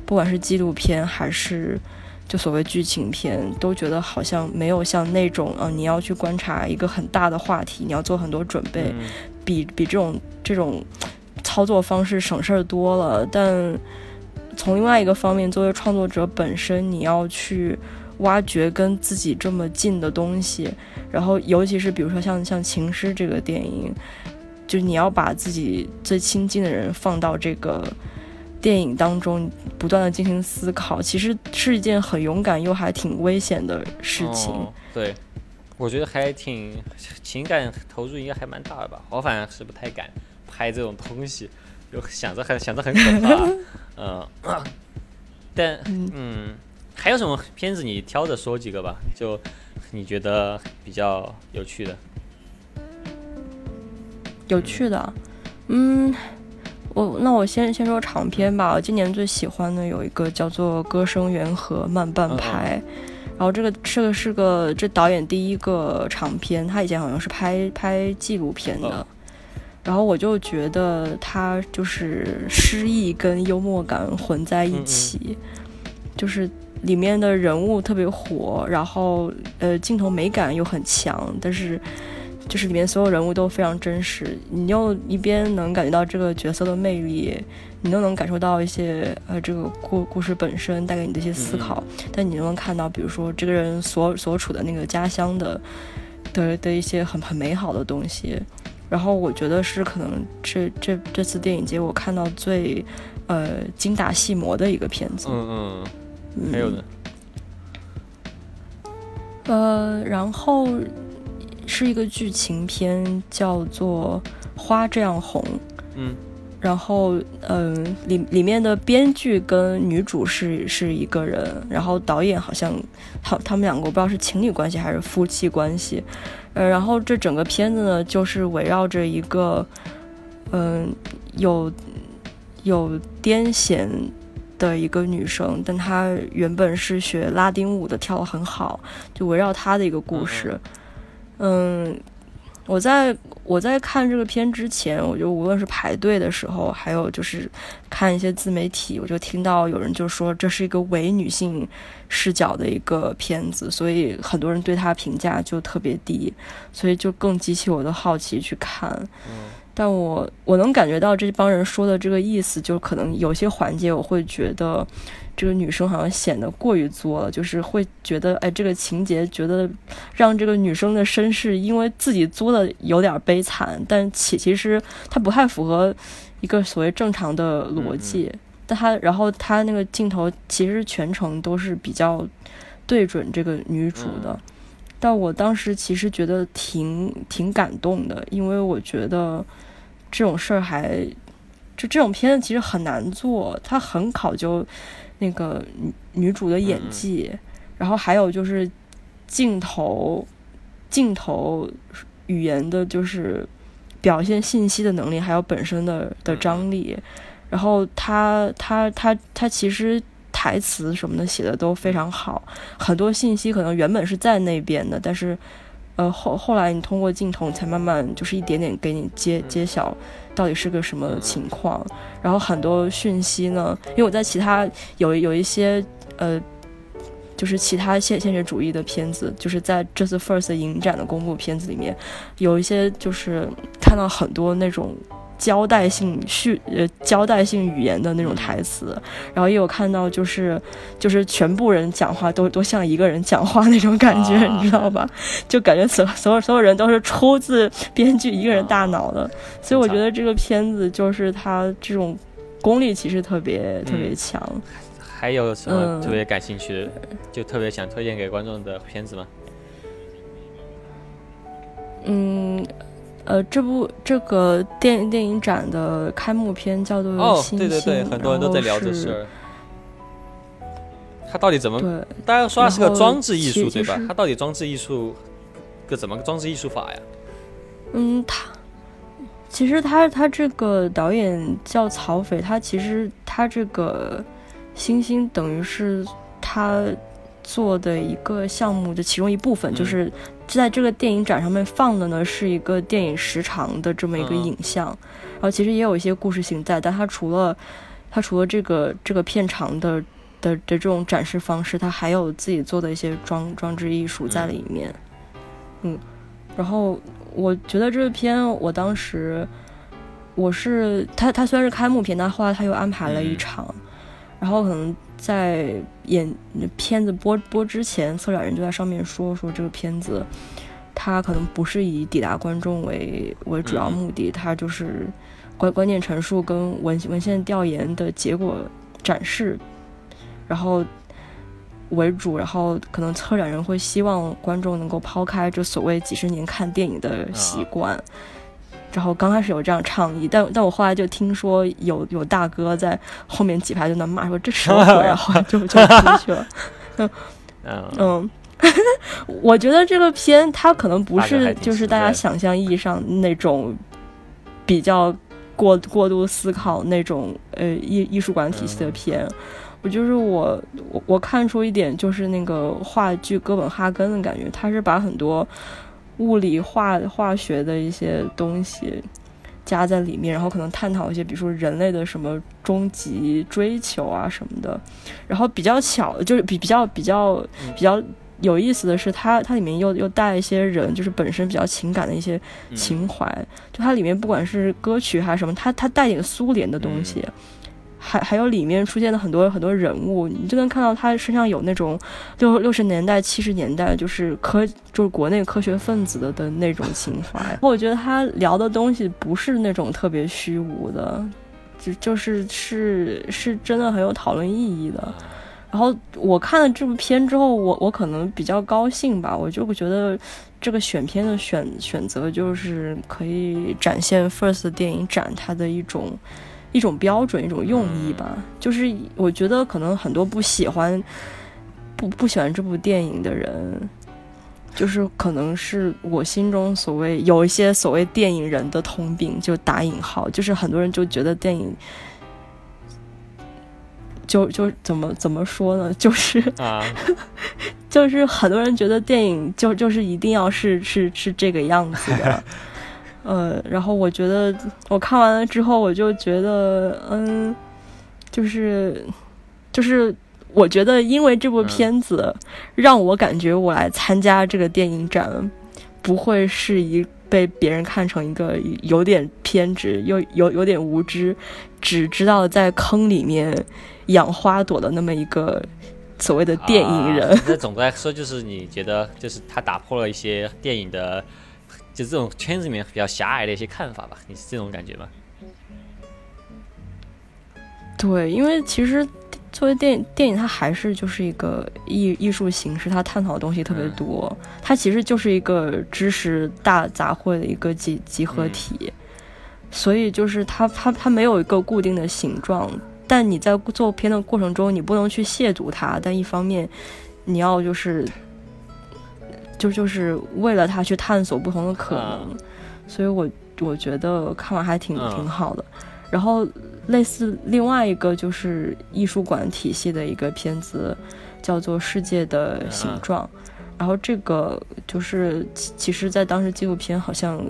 不管是纪录片还是。就所谓剧情片，都觉得好像没有像那种，嗯，你要去观察一个很大的话题，你要做很多准备，比比这种这种操作方式省事儿多了。但从另外一个方面，作为创作者本身，你要去挖掘跟自己这么近的东西，然后尤其是比如说像像《情诗》这个电影，就是你要把自己最亲近的人放到这个。电影当中不断的进行思考，其实是一件很勇敢又还挺危险的事情。哦、对，我觉得还挺情感投入应该还蛮大的吧。我反正是不太敢拍这种东西，就想着很想着很可怕。嗯，但嗯，还有什么片子你挑着说几个吧？就你觉得比较有趣的？有趣的，嗯。我那我先先说长篇吧。我今年最喜欢的有一个叫做《歌声缘和》慢半拍，然后这个这个是个这导演第一个长片，他以前好像是拍拍纪录片的。然后我就觉得他就是诗意跟幽默感混在一起，就是里面的人物特别火，然后呃镜头美感又很强，但是。就是里面所有人物都非常真实，你又一边能感觉到这个角色的魅力，你又能感受到一些呃这个故故事本身带给你的一些思考，但你又能看到，比如说这个人所所处的那个家乡的的的一些很很美好的东西。然后我觉得是可能这这这次电影节我看到最呃精打细磨的一个片子。嗯嗯，还有呢？呃，然后。是一个剧情片，叫做《花这样红》。嗯，然后，嗯，里里面的编剧跟女主是是一个人，然后导演好像他他们两个我不知道是情侣关系还是夫妻关系。呃，然后这整个片子呢，就是围绕着一个，嗯，有有癫痫的一个女生，但她原本是学拉丁舞的，跳得很好，就围绕她的一个故事。嗯，我在我在看这个片之前，我就无论是排队的时候，还有就是看一些自媒体，我就听到有人就说这是一个伪女性视角的一个片子，所以很多人对他评价就特别低，所以就更激起我的好奇去看。嗯，但我我能感觉到这帮人说的这个意思，就可能有些环节我会觉得。这个女生好像显得过于作了，就是会觉得，哎，这个情节觉得让这个女生的身世因为自己作的有点悲惨，但其其实它不太符合一个所谓正常的逻辑。但他然后他那个镜头其实全程都是比较对准这个女主的，但我当时其实觉得挺挺感动的，因为我觉得这种事儿还就这种片子其实很难做，它很考究。那个女女主的演技，然后还有就是镜头镜头语言的，就是表现信息的能力，还有本身的的张力。然后她她她她其实台词什么的写的都非常好，很多信息可能原本是在那边的，但是呃后后来你通过镜头才慢慢就是一点点给你揭揭晓到底是个什么情况。然后很多讯息呢，因为我在其他有有一些呃。就是其他现现实主义的片子，就是在这次 First 影展的公布片子里面，有一些就是看到很多那种交代性叙呃交代性语言的那种台词，然后也有看到就是就是全部人讲话都都像一个人讲话那种感觉，你知道吧？就感觉所所有所有人都是出自编剧一个人大脑的，所以我觉得这个片子就是他这种功力其实特别特别强。还有什么特别感兴趣的，就特别想推荐给观众的片子吗？嗯，呃，这部这个电电影展的开幕片叫做《哦，对对对，很多人都在聊这事儿。它到底怎么？大家说它是个装置艺术，对吧？它到底装置艺术个怎么个装置艺术法呀？嗯，他其实他他这个导演叫曹斐，他其实他这个。星星等于是他做的一个项目的其中一部分，就是在这个电影展上面放的呢，是一个电影时长的这么一个影像，然后其实也有一些故事性在，但它除了它除了这个这个片长的的的这种展示方式，它还有自己做的一些装装置艺术在里面，嗯，然后我觉得这个片我当时我是他他虽然是开幕片，但后来他又安排了一场。然后可能在演片子播播之前，策展人就在上面说说这个片子，它可能不是以抵达观众为为主要目的，它就是关关键陈述跟文文献调研的结果展示，然后为主，然后可能策展人会希望观众能够抛开这所谓几十年看电影的习惯。然后刚开始有这样倡议，但但我后来就听说有有大哥在后面几排就那骂说这什么鬼，然后就就出去了。嗯 嗯，我觉得这个片它可能不是就是大家想象意义上那种比较过过度思考那种呃艺艺术馆体系的片。我就是我我我看出一点就是那个话剧哥本哈根的感觉，他是把很多。物理化化学的一些东西加在里面，然后可能探讨一些，比如说人类的什么终极追求啊什么的。然后比较巧，就是比比较比较比较有意思的是，它它里面又又带一些人，就是本身比较情感的一些情怀。就它里面不管是歌曲还是什么，它它带点苏联的东西。还还有里面出现的很多很多人物，你就能看到他身上有那种六六十年代七十年代就是科就是国内科学分子的的那种情怀。我觉得他聊的东西不是那种特别虚无的，就就是是是真的很有讨论意义的。然后我看了这部片之后，我我可能比较高兴吧，我就觉得这个选片的选选择就是可以展现 First 电影展它的一种。一种标准，一种用意吧，就是我觉得可能很多不喜欢、不不喜欢这部电影的人，就是可能是我心中所谓有一些所谓电影人的通病，就打引号，就是很多人就觉得电影，就就怎么怎么说呢，就是啊，就是很多人觉得电影就就是一定要是是是这个样子的。呃，然后我觉得我看完了之后，我就觉得，嗯，就是，就是，我觉得因为这部片子让我感觉我来参加这个电影展，不会是一被别人看成一个有点偏执又有有点无知，只知道在坑里面养花朵的那么一个所谓的电影人。那总的来说，就是你觉得，就是他打破了一些电影的。就这种圈子里面比较狭隘的一些看法吧，你是这种感觉吗？对，因为其实作为电影，电影它还是就是一个艺艺术形式，它探讨的东西特别多，它其实就是一个知识大杂烩的一个集集合体，所以就是它它它没有一个固定的形状，但你在做片的过程中，你不能去亵渎它，但一方面你要就是。就就是为了他去探索不同的可能，啊所以我我觉得看完还挺、嗯挺好的。然后类似另外一个就是艺术馆体系的一个片子，叫做《世界的形状》。然后这个就是其其实，在当时纪录片好像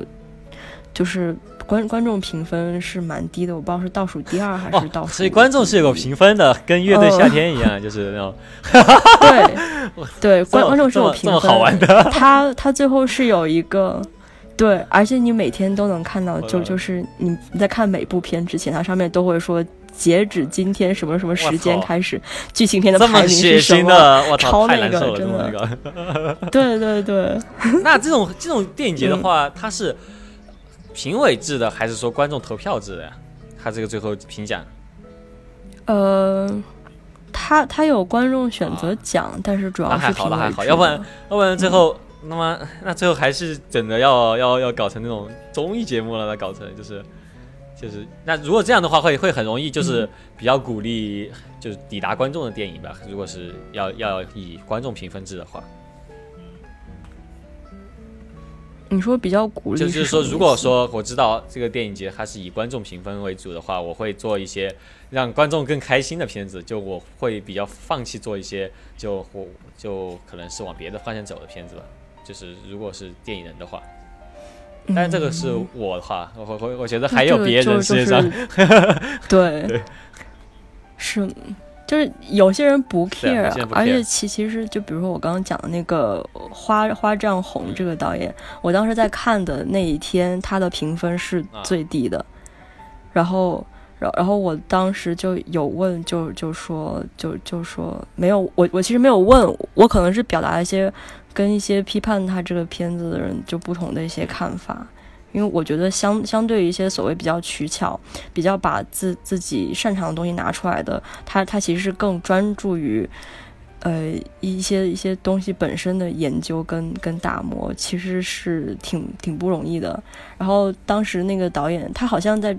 就是观观众评分是蛮低的，我不知道是倒数第二还是倒哦，数。所以观众是有个评分的，跟乐队夏天一样，就是那种对对 观观众是有评分的。他他最后是有一个。对，而且你每天都能看到，就嗯就是你你在看每部片之前，它上面都会说截止今天什么什么时间开始，剧情片的排名是什么？的，我操，超那个太难受了，真的。对对对，那这种这种电影节的嗯话，它是评委制的，还是说观众投票制的呀？它这个最后评奖。呃，他他有观众选择奖，但是主要那还好那还好。要不然要不然最后，那么那最后还是整的要要要搞成那种综艺节目了，那搞成就是就是那如果这样的话，会会很容易就是比较鼓励就是抵达观众的电影吧。如果是要要以观众评分制的话，你说比较鼓励就是是说，如果说我知道这个电影节它是以观众评分为主的话，我会做一些让观众更开心的片子，就我会比较放弃做一些就我就可能是往别的方向走的片子吧。就是如果是电影人的话，但是这个是嗯我的话，我我我我觉得还有别人世界上 对。是就是有些人不 care，人不而且其其实就比如说我刚刚讲的那个花花丈红这个导演，我当时在看的那一天，他的评分是啊。最低的，然后。然然后我当时就有问，就就说就就说没有，我我其实没有问，我可能是表达一些跟一些批判他这个片子的人就不同的一些看法，因为我觉得相相对于一些所谓比较取巧、比较把自自己擅长的东西拿出来的，他他其实是更专注于。呃，一些一些东西本身的研究跟跟打磨，其实是挺挺不容易的。然后当时那个导演，他好像在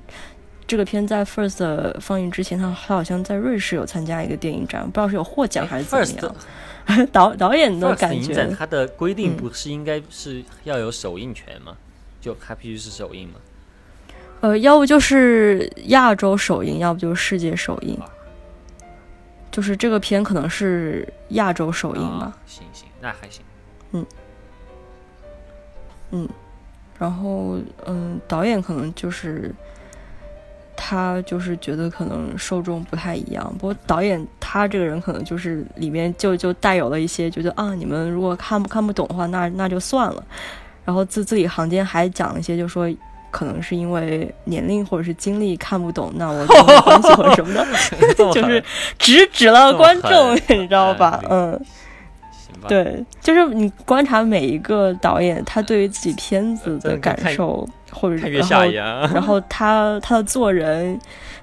这个片在 First 放映之前，他他好像在瑞士有参加一个电影展，不知道是有获奖还是怎么 First 样。导导演的感影展觉，它的规定嗯不是应该是要有首映权吗？就还必须是首映吗？呃，要不就是亚洲首映，要不就是世界首映。就是这个片可能是亚洲首映吧。啊，行行，那还行。嗯嗯然后，嗯，导演可能就是他就是觉得可能受众不太一样。不过导演他这个人可能就是里面就就带有了一些觉得啊，你们如果看不看不懂的话，那那就算了。然后字字里行间还讲了一些，就说可能是因为年龄或者是经历看不懂，那我就没关系或者什么的 就是狠直指了观众，你知道吧哎？嗯。对，就是你观察每一个导演，他对于自己片子的感受，或者是然后。然后他他的做人，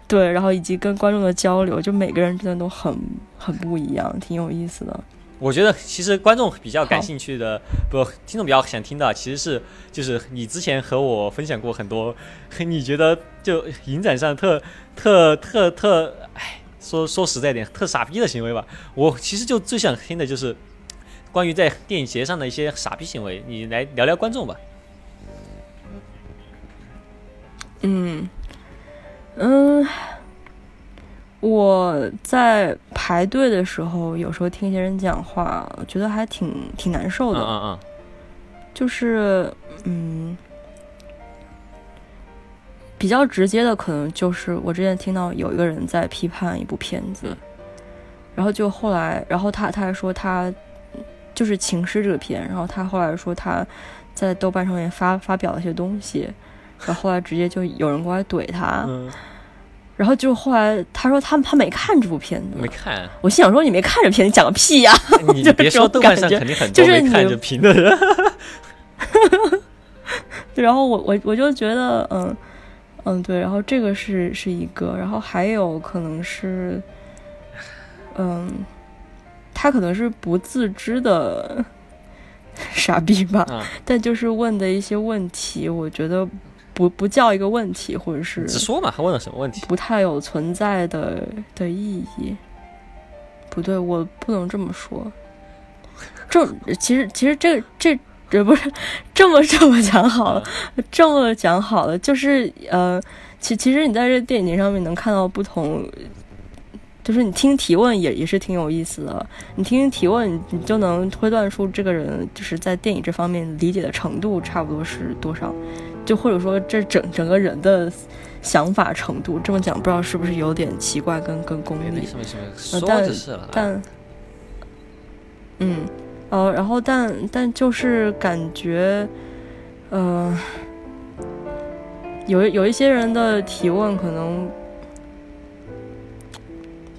对，然后以及跟观众的交流，就每个人真的都很很不一样，挺有意思的。我觉得其实观众比较感兴趣的，不，听众比较想听的，其实是就是你之前和我分享过很多，你觉得就影展上特特特特，哎，说说实在点，特傻逼的行为吧。我其实就最想听的就是关于在电影节上的一些傻逼行为，你来聊聊观众吧。嗯嗯，我在排队的时候，有时候听一些人讲话，我觉得还挺挺难受嗯的。嗯。就是嗯，比较直接的，可能就是我之前听到有一个人在批判一部片子，嗯。然后就后来，然后他他还说他就是《情诗》这个片，然后他后来说他在豆瓣上面发发表了一些东西，然后后来直接就有人过来怼他，嗯，然后就后来他说他他没看这部片子。没，看，我心想说你没看这片，你讲个屁呀、你 别说豆瓣上肯定很多没看这片的。人。对，然后我我我就觉得，嗯嗯，对，然后这个是是一个，然后还有可能是，嗯，他可能是不自知的 傻逼吧，嗯，但就是问的一些问题，我觉得不不叫一个问题，或者是直说嘛，他问了什么问题？不太有存在的的意义。不对，我不能这么说。这其实其实这这这不是这么这么讲好了，这么讲好了，就是呃，其其实你在这电影上面能看到不同。就是你听提问也也是挺有意思的，你听提问，你就能推断出这个人就是在电影这方面理解的程度差不多是多少，就或者说这整整个人的想法程度，这么讲不知道是不是有点奇怪跟跟功利？没什么什么，说就是了。但，嗯，呃，然后但但就是感觉，呃，有有一些人的提问可能。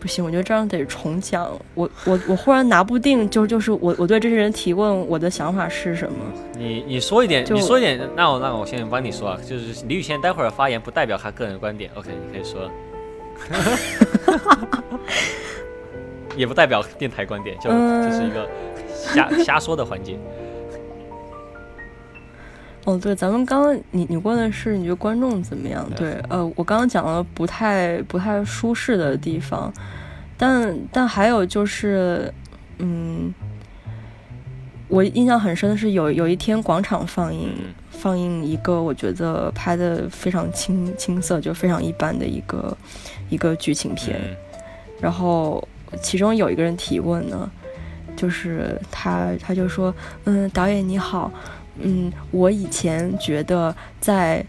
不行，我觉得这样得重讲。我我我忽然拿不定，就就是我我对这些人提问，我的想法是什么？你你说一点，你说一点，那我那我先帮你说啊。就是李宇轩待会儿发言不代表他个人观点，OK，你可以说。也不代表电台观点，就就是一个瞎瞎说的环节。哦，对，咱们刚刚你你问的是你觉得观众怎么样？对，呃，我刚刚讲了不太不太舒适的地方，但但还有就是，嗯，我印象很深的是有有一天广场放映放映一个我觉得拍的非常青青涩就非常一般的一个一个剧情片，然后其中有一个人提问呢，就是他他就说，嗯，导演你好。嗯，我以前觉得在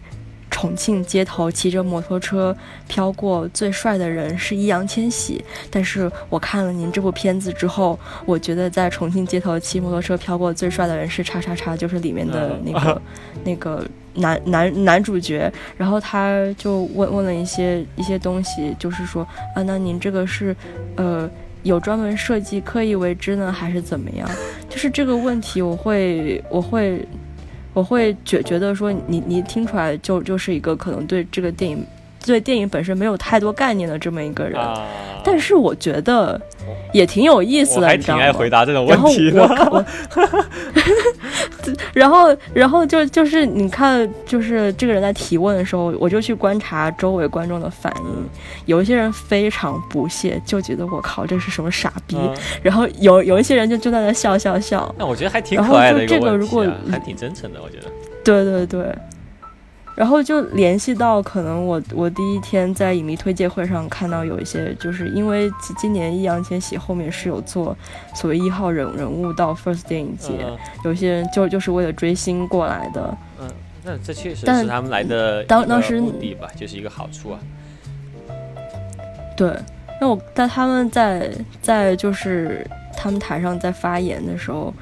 重庆街头骑着摩托车飘过最帅的人是易烊千玺，但是我看了您这部片子之后，我觉得在重庆街头骑摩托车飘过最帅的人是叉叉叉，就是里面的那个 那个男男男主角。然后他就问问了一些一些东西，就是说啊，那您这个是呃。有专门设计刻意为之呢，还是怎么样？就是这个问题，我会，我会，我会觉觉得说，你你听出来就就是一个可能对这个电影。对电影本身没有太多概念的这么一个人，但是我觉得也挺有意思的，还挺爱回答这种问题的。然后，然后就就是你看，就是这个人在提问的时候，我就去观察周围观众的反应。有一些人非常不屑，就觉得我靠，这是什么傻逼。然后有有一些人就就在那笑笑笑。那我觉得还挺可爱的一个如果，还挺真诚的，我觉得。对对对。然后就联系到，可能我我第一天在影迷推介会上看到有一些，就是因为今年易烊千玺后面是有做所谓一号人人物到 First 电影节，有些人就就是为了追星过来的。嗯，那这确实是他们来的当当时目的吧，就是一个好处啊。对，那我但他们在在就是他们台上在发言的时候。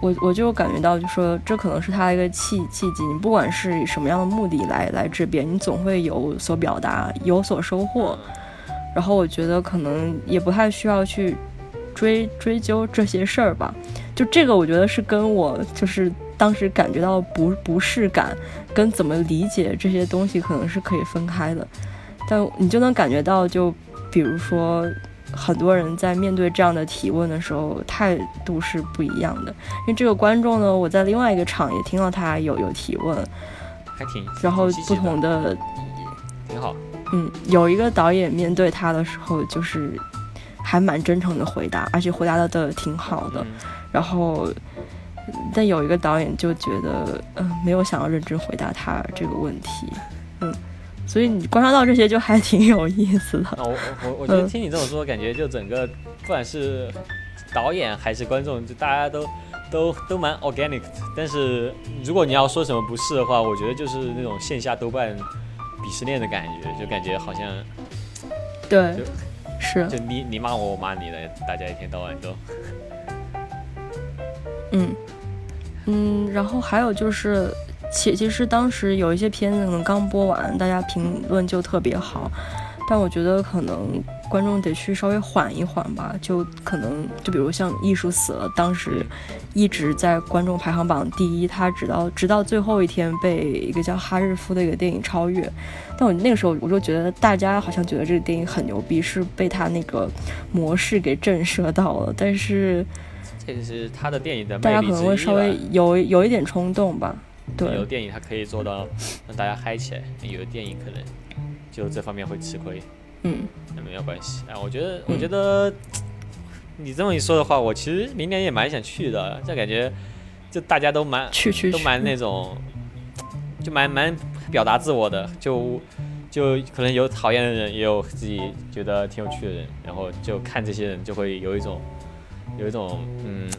我我就感觉到，就说这可能是他的一个契契机。你不管是以什么样的目的来来这边，你总会有所表达，有所收获。然后我觉得可能也不太需要去追追究这些事儿吧。就这个，我觉得是跟我就是当时感觉到不不适感，跟怎么理解这些东西可能是可以分开的。但你就能感觉到，就比如说。很多人在面对这样的提问的时候，态度是不一样的。因为这个观众呢，我在另外一个场也听到他有有提问，还挺，然后不同的，挺好。嗯，有一个导演面对他的时候，就是还蛮真诚的回答，而且回答的的挺好的。然后，但有一个导演就觉得，嗯，没有想要认真回答他这个问题，嗯。所以你观察到这些就还挺有意思的。我我我觉得听你这么说，感觉就整个不管是导演还是观众，就大家都都都蛮 organic。但是如果你要说什么不是的话，我觉得就是那种线下豆瓣鄙视链的感觉，就感觉好像对，是就你你骂我我骂你的，大家一天到晚都嗯嗯，然后还有就是。其其实当时有一些片子可能刚播完，大家评论就特别好，但我觉得可能观众得去稍微缓一缓吧，就可能就比如像《艺术死了》，当时一直在观众排行榜第一，他直到直到最后一天被一个叫哈日夫的一个电影超越，但我那个时候我就觉得大家好像觉得这个电影很牛逼，是被他那个模式给震慑到了，但是这是他的电影的大家可能会稍微有有一点冲动吧。有电影它可以做到让大家嗨起来，有的电影可能就这方面会吃亏。嗯，那没有关系啊。我觉得，我觉得你这么一说的话，我其实明年也蛮想去的，就感觉就大家都蛮去去都蛮那种，就蛮蛮表达自我的，就就可能有讨厌的人，也有自己觉得挺有趣的人，然后就看这些人就会有一种有一种嗯，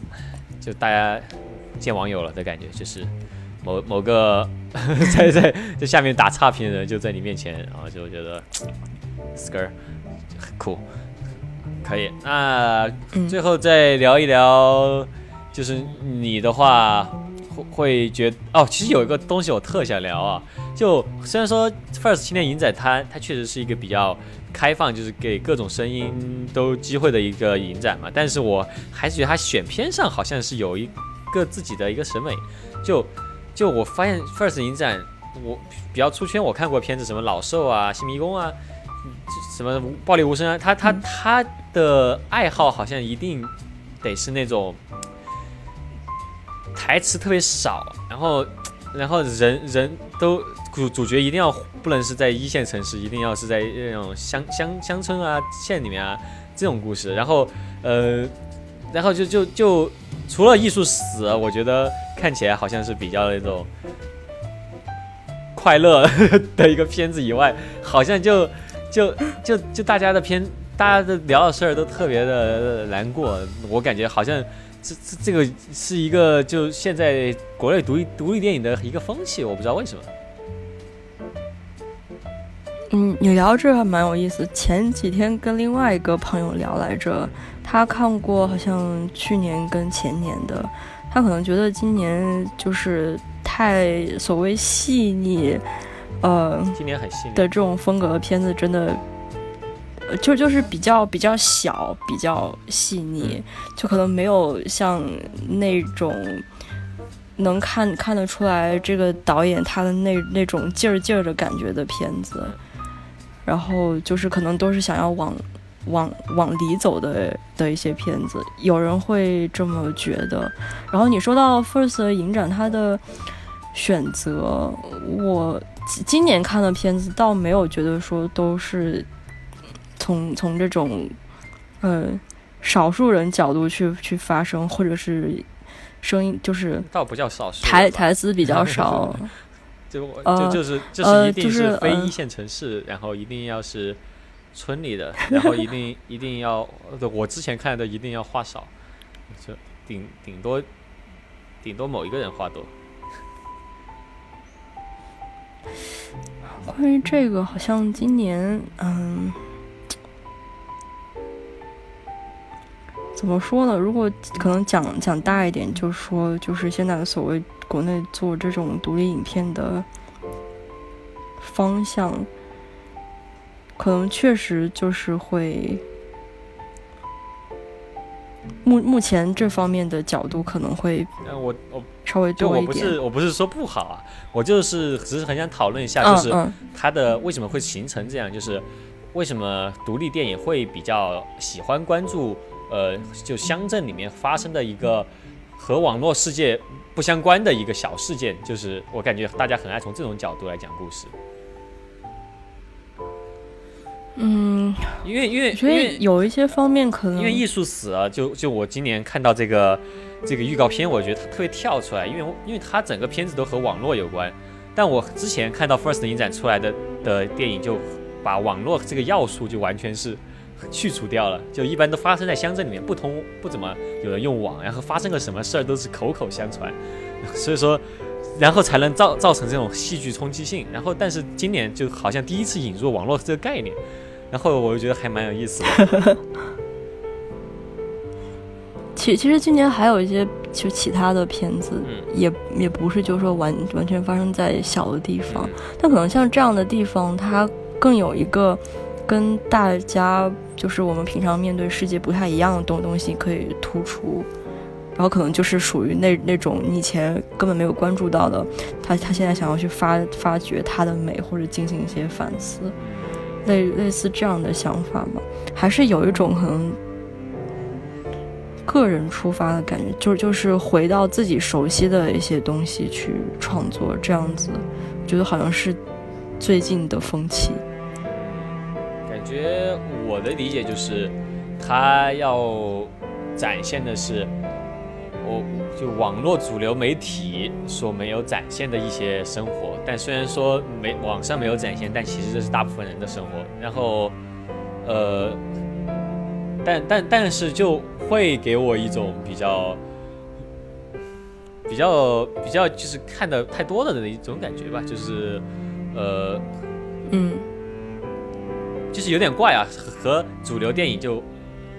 就大家见网友了的感觉，就是某某个在在在下面打差评的人就在你面前，然后就觉得 skr 很酷。可以，那最后再聊一聊，就是你的话会会觉哦，其实有一个东西我特想聊啊，就虽然说 First 青年影展它它确实是一个比较开放，就是给各种声音都机会的一个影展嘛，但是我还是觉得它选片上好像是有一个自己的一个审美，就就我发现 First 影展我比较出圈，我看过片子什么老兽啊、新迷宫啊。什么暴力无声啊？他他他的爱好好像一定得是那种台词特别少，然后然后人人都主主角一定要不能是在一线城市，一定要是在那种乡乡乡村啊县里面啊这种故事。然后呃，然后就就就除了艺术死，我觉得看起来好像是比较那种快乐的一个片子以外，好像就。就就就大家的片，大家的聊的事儿都特别的难过，我感觉好像这这这个是一个就现在国内独立独立电影的一个风气，我不知道为什么。嗯，你聊这还蛮有意思。前几天跟另外一个朋友聊来着，他看过好像去年跟前年的，他可能觉得今年就是太所谓细腻。呃，今年很细的这种风格的片子，真的，就就是比较比较小，比较细腻，就可能没有像那种能看看得出来这个导演他的那那种劲儿劲儿的感觉的片子。然后就是可能都是想要往往往里走的的一些片子，有人会这么觉得。然后你说到 First 影展，它的选择，我。今年看的片子倒没有觉得说都是从从这种呃少数人角度去去发声，或者是声音就是倒不叫少数台台词比较少，就就就是就是一定是非一线城市，然后一定要是村里的，然后一定 一定要我之前看的一定要话少，就顶顶多顶多某一个人话多。关于这个，好像今年，嗯，怎么说呢？如果可能讲讲大一点，就说就是现在的所谓国内做这种独立影片的方向，可能确实就是会。目目前这方面的角度可能会，我我稍微多一点。我不是我不是说不好啊，我就是只是很想讨论一下，就是它的为什么会形成这样，就是为什么独立电影会比较喜欢关注，呃，就乡镇里面发生的一个和网络世界不相关的一个小事件，就是我感觉大家很爱从这种角度来讲故事。嗯，因为因为因为有一些方面可能因为艺术史啊，就就我今年看到这个这个预告片，我觉得它特别跳出来，因为因为它整个片子都和网络有关。但我之前看到 First 影展出来的的电影，就把网络这个要素就完全是去除掉了，就一般都发生在乡镇里面，不通不怎么有人用网，然后发生个什么事儿都是口口相传，所以说然后才能造造成这种戏剧冲击性。然后但是今年就好像第一次引入网络这个概念。然后我就觉得还蛮有意思的。其其实今年还有一些就其他的片子，也也不是就说完完全发生在小的地方，但可能像这样的地方，它更有一个跟大家就是我们平常面对世界不太一样的东东西可以突出，然后可能就是属于那那种你以前根本没有关注到的，他他现在想要去发发掘它的美或者进行一些反思。类类似这样的想法吗？还是有一种可能个人出发的感觉，就是就是回到自己熟悉的一些东西去创作，这样子，觉得好像是最近的风气。感觉我的理解就是，他要展现的是我就网络主流媒体所没有展现的一些生活。但虽然说没网上没有展现，但其实这是大部分人的生活。然后，呃，但但但是就会给我一种比较。比较比较就是看的太多了的一种感觉吧，就是，呃，嗯，就是有点怪啊，和主流电影就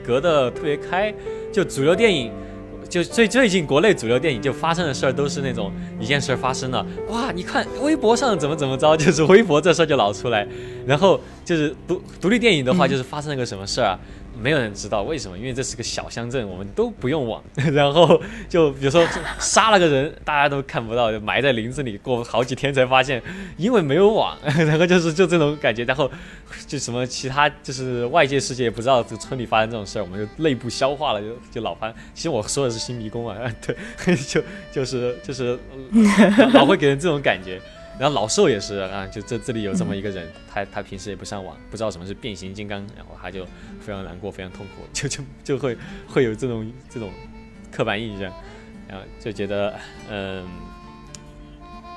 隔得特别开。就主流电影，就最最近国内主流电影就发生的事儿都是那种一件事儿发生了，哇，你看微博上怎么怎么着，就是微博这事儿就老出来。然后就是独独立电影的话，就是发生了个什么事儿啊？没有人知道为什么，因为这是个小乡镇，我们都不用网。然后就比如说杀了个人，大家都看不到，就埋在林子里，过好几天才发现，因为没有网。然后就是就这种感觉，然后就什么其他就是外界世界也不知道这村里发生这种事儿，我们就内部消化了，就就老翻。其实我说的是新迷宫啊，对，就就是就是老会给人这种感觉。然后老寿也是啊，就这这里有这么一个人，他他平时也不上网，不知道什么是变形金刚，然后他就非常难过，非常痛苦，就就就会会有这种这种刻板印象，然后就觉得嗯，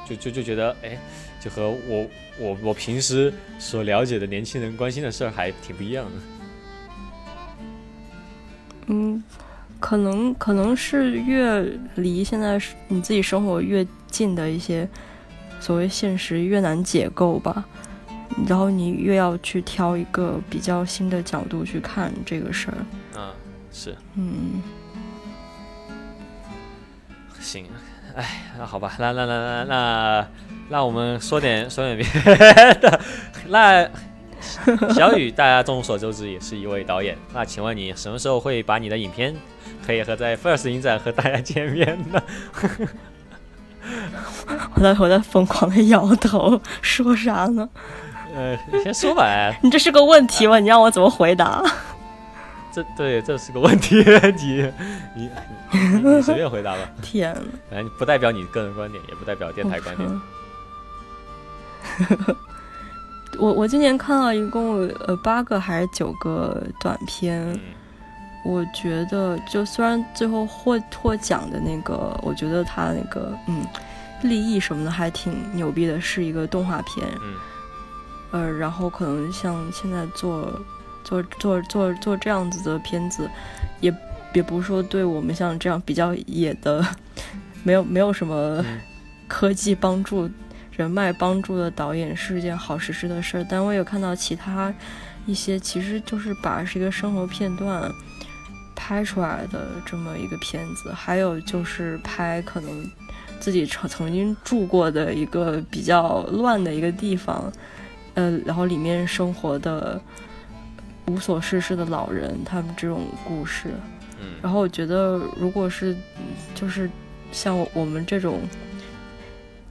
就就就觉得哎，就和我我我平时所了解的年轻人关心的事儿还挺不一样的。嗯，可能可能是越离现在你自己生活越近的一些。所谓现实越难解构吧，然后你越要去挑一个比较新的角度去看这个事儿。嗯，是。嗯，行，哎，那好吧，那那那那那那我们说点说点别的。那小雨，大家众所周知也是一位导演。那请问你什么时候会把你的影片可以和在 First 影展和大家见面呢？我在我在疯狂的摇头，说啥呢？呃，先说吧。你这是个问题吗？你让我怎么回答？这对，这是个问题。你你你随便回答吧。天，反正不代表你个人观点，也不代表电台观点。我我今年看了一共呃八个还是九个短片。我觉得，就虽然最后获获奖的那个，我觉得他那个嗯，立意什么的还挺牛逼的，是一个动画片。嗯。呃，然后可能像现在做做做做做这样子的片子，也也不是说对我们像这样比较野的，没有没有什么科技帮助、人脉帮助的导演是一件好实施的事儿。但我有看到其他一些，其实就是把是一个生活片段。拍出来的这么一个片子，还有就是拍可能自己曾曾经住过的一个比较乱的一个地方，呃，然后里面生活的无所事事的老人，他们这种故事，嗯，然后我觉得，如果是就是像我们这种。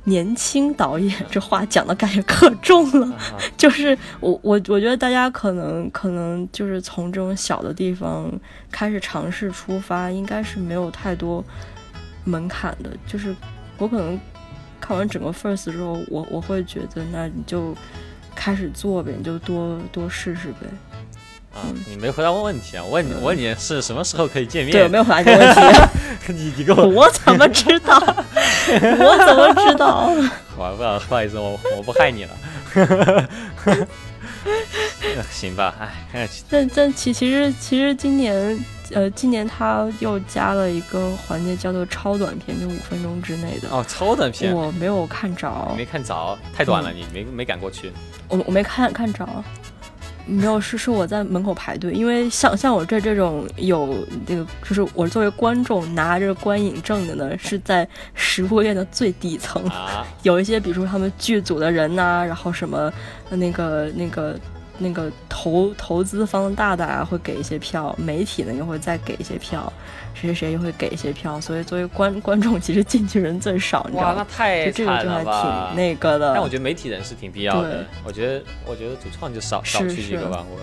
年轻导演 这话讲的感觉可重了，就是我我我觉得大家可能可能就是从这种小的地方开始尝试出发，应该是没有太多门槛的。就是我可能看完整个 first 之后，我我会觉得那你就开始做呗，你就多多试试呗。啊，你没回答问问题啊？我问你，我问你是什么时候可以见面？对，没有回答你问题。你你给我，我怎么知道？我怎么知道？好，不好不好意思，我我不害你了。行吧，哎，但但其其实其实今年呃，今年他又加了一个环节，叫做超短片，就五分钟之内的。哦，超短片，我没有看着，没看着，太短了，你没没赶过去。我我没看看着。没有，是是我在门口排队，因为像像我这这种有那个，就是我作为观众拿着观影证的呢，是在食物链的最底层，有一些比如说他们剧组的人呐，然后什么那个那个。那个投投资方大大啊会给一些票，媒体呢又会再给一些票，谁谁谁又会给一些票，所以作为观观众其实进去人最少，你知道吗？哇，那太惨了吧！挺那个的。但我觉得媒体人是挺必要的。我觉得我觉得主创就少少去几个吧。我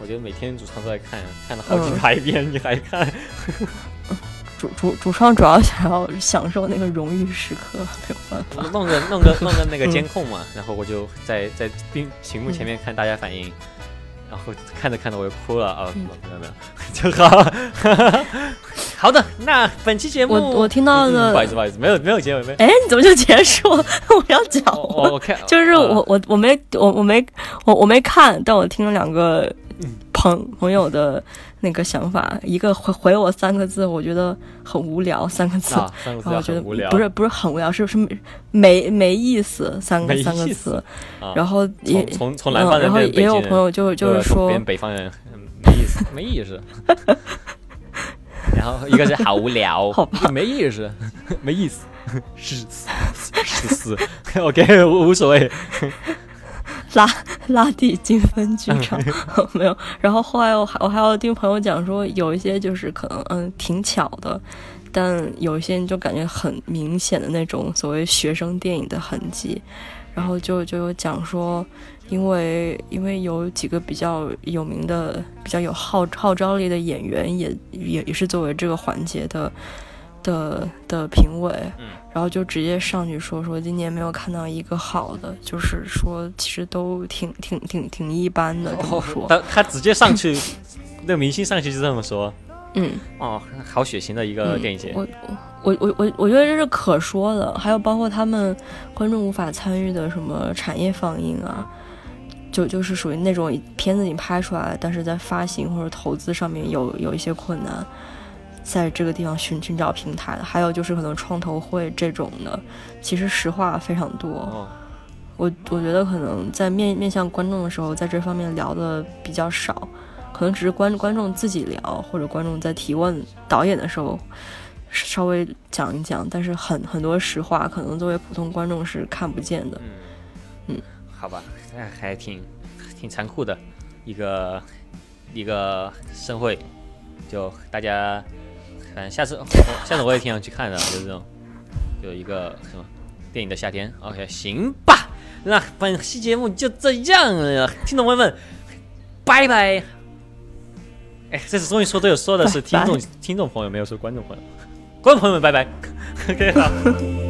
我觉得每天主创都在看，看了好几百遍，你还看？主主主创主要想要享受那个荣誉时刻，没有办法。弄个弄个弄个那个监控嘛，然后我就在在屏屏幕前面看大家反应，然后看着看着我就哭了啊，没有没有，就好。好的，那本期节目我我听到的嗯不好意思，不好意思，没有没有结尾，没有。哎，你怎么就结束？我要讲我就是呃我我我没我我没我我没看，但我听了两个朋朋友的那个想法，一个回回我三个字，我觉得很无聊三个字，啊，三个字然后我觉得无聊，不是不是很无聊，是是没没意思三个没三个意思字，啊然后也从从从南方嗯然后也有朋友就就是说变北方人，嗯没意思，没意思。然后一个是好无聊，好吧没意思，没意思，是是是是，OK，无无所谓。拉 拉蒂金分剧场嗯没有，然后后来我还我还要听朋友讲说，有一些就是可能嗯挺巧的，但有一些你就感觉很明显的那种所谓学生电影的痕迹，然后就就有讲说，因为因为有几个比较有名的、比较有号号召力的演员也也也是作为这个环节的的的评委，嗯然后就直接上去说说今年没有看到一个好的，就是说其实都挺挺挺挺一般的这么说，他 他直接上去，那个明星上去就这么说，嗯，哦，好血腥的一个嗯电影节，我我我我我觉得这是可说的，还有包括他们观众无法参与的什么产业放映啊，就就是属于那种片子已经拍出来，但是在发行或者投资上面有有一些困难，在这个地方寻寻找平台的，还有就是可能创投会这种的，其实实话非常多。哦，我我觉得可能在面面向观众的时候，在这方面聊的比较少，可能只是观观众自己聊，或者观众在提问导演的时候稍微讲一讲，但是很很多实话，可能作为普通观众是看不见的。嗯，好吧，那还挺挺残酷的一个一个盛会，就大家，反正下次我下次我也挺想去看的，就是这种，有一个什么电影的夏天。OK，行吧，那本期节目就这样了，听众朋友们，拜拜。哎，这次终于说对了，说的是听众听众朋友，没有说观众朋友。观众朋友们，拜拜。OK，好。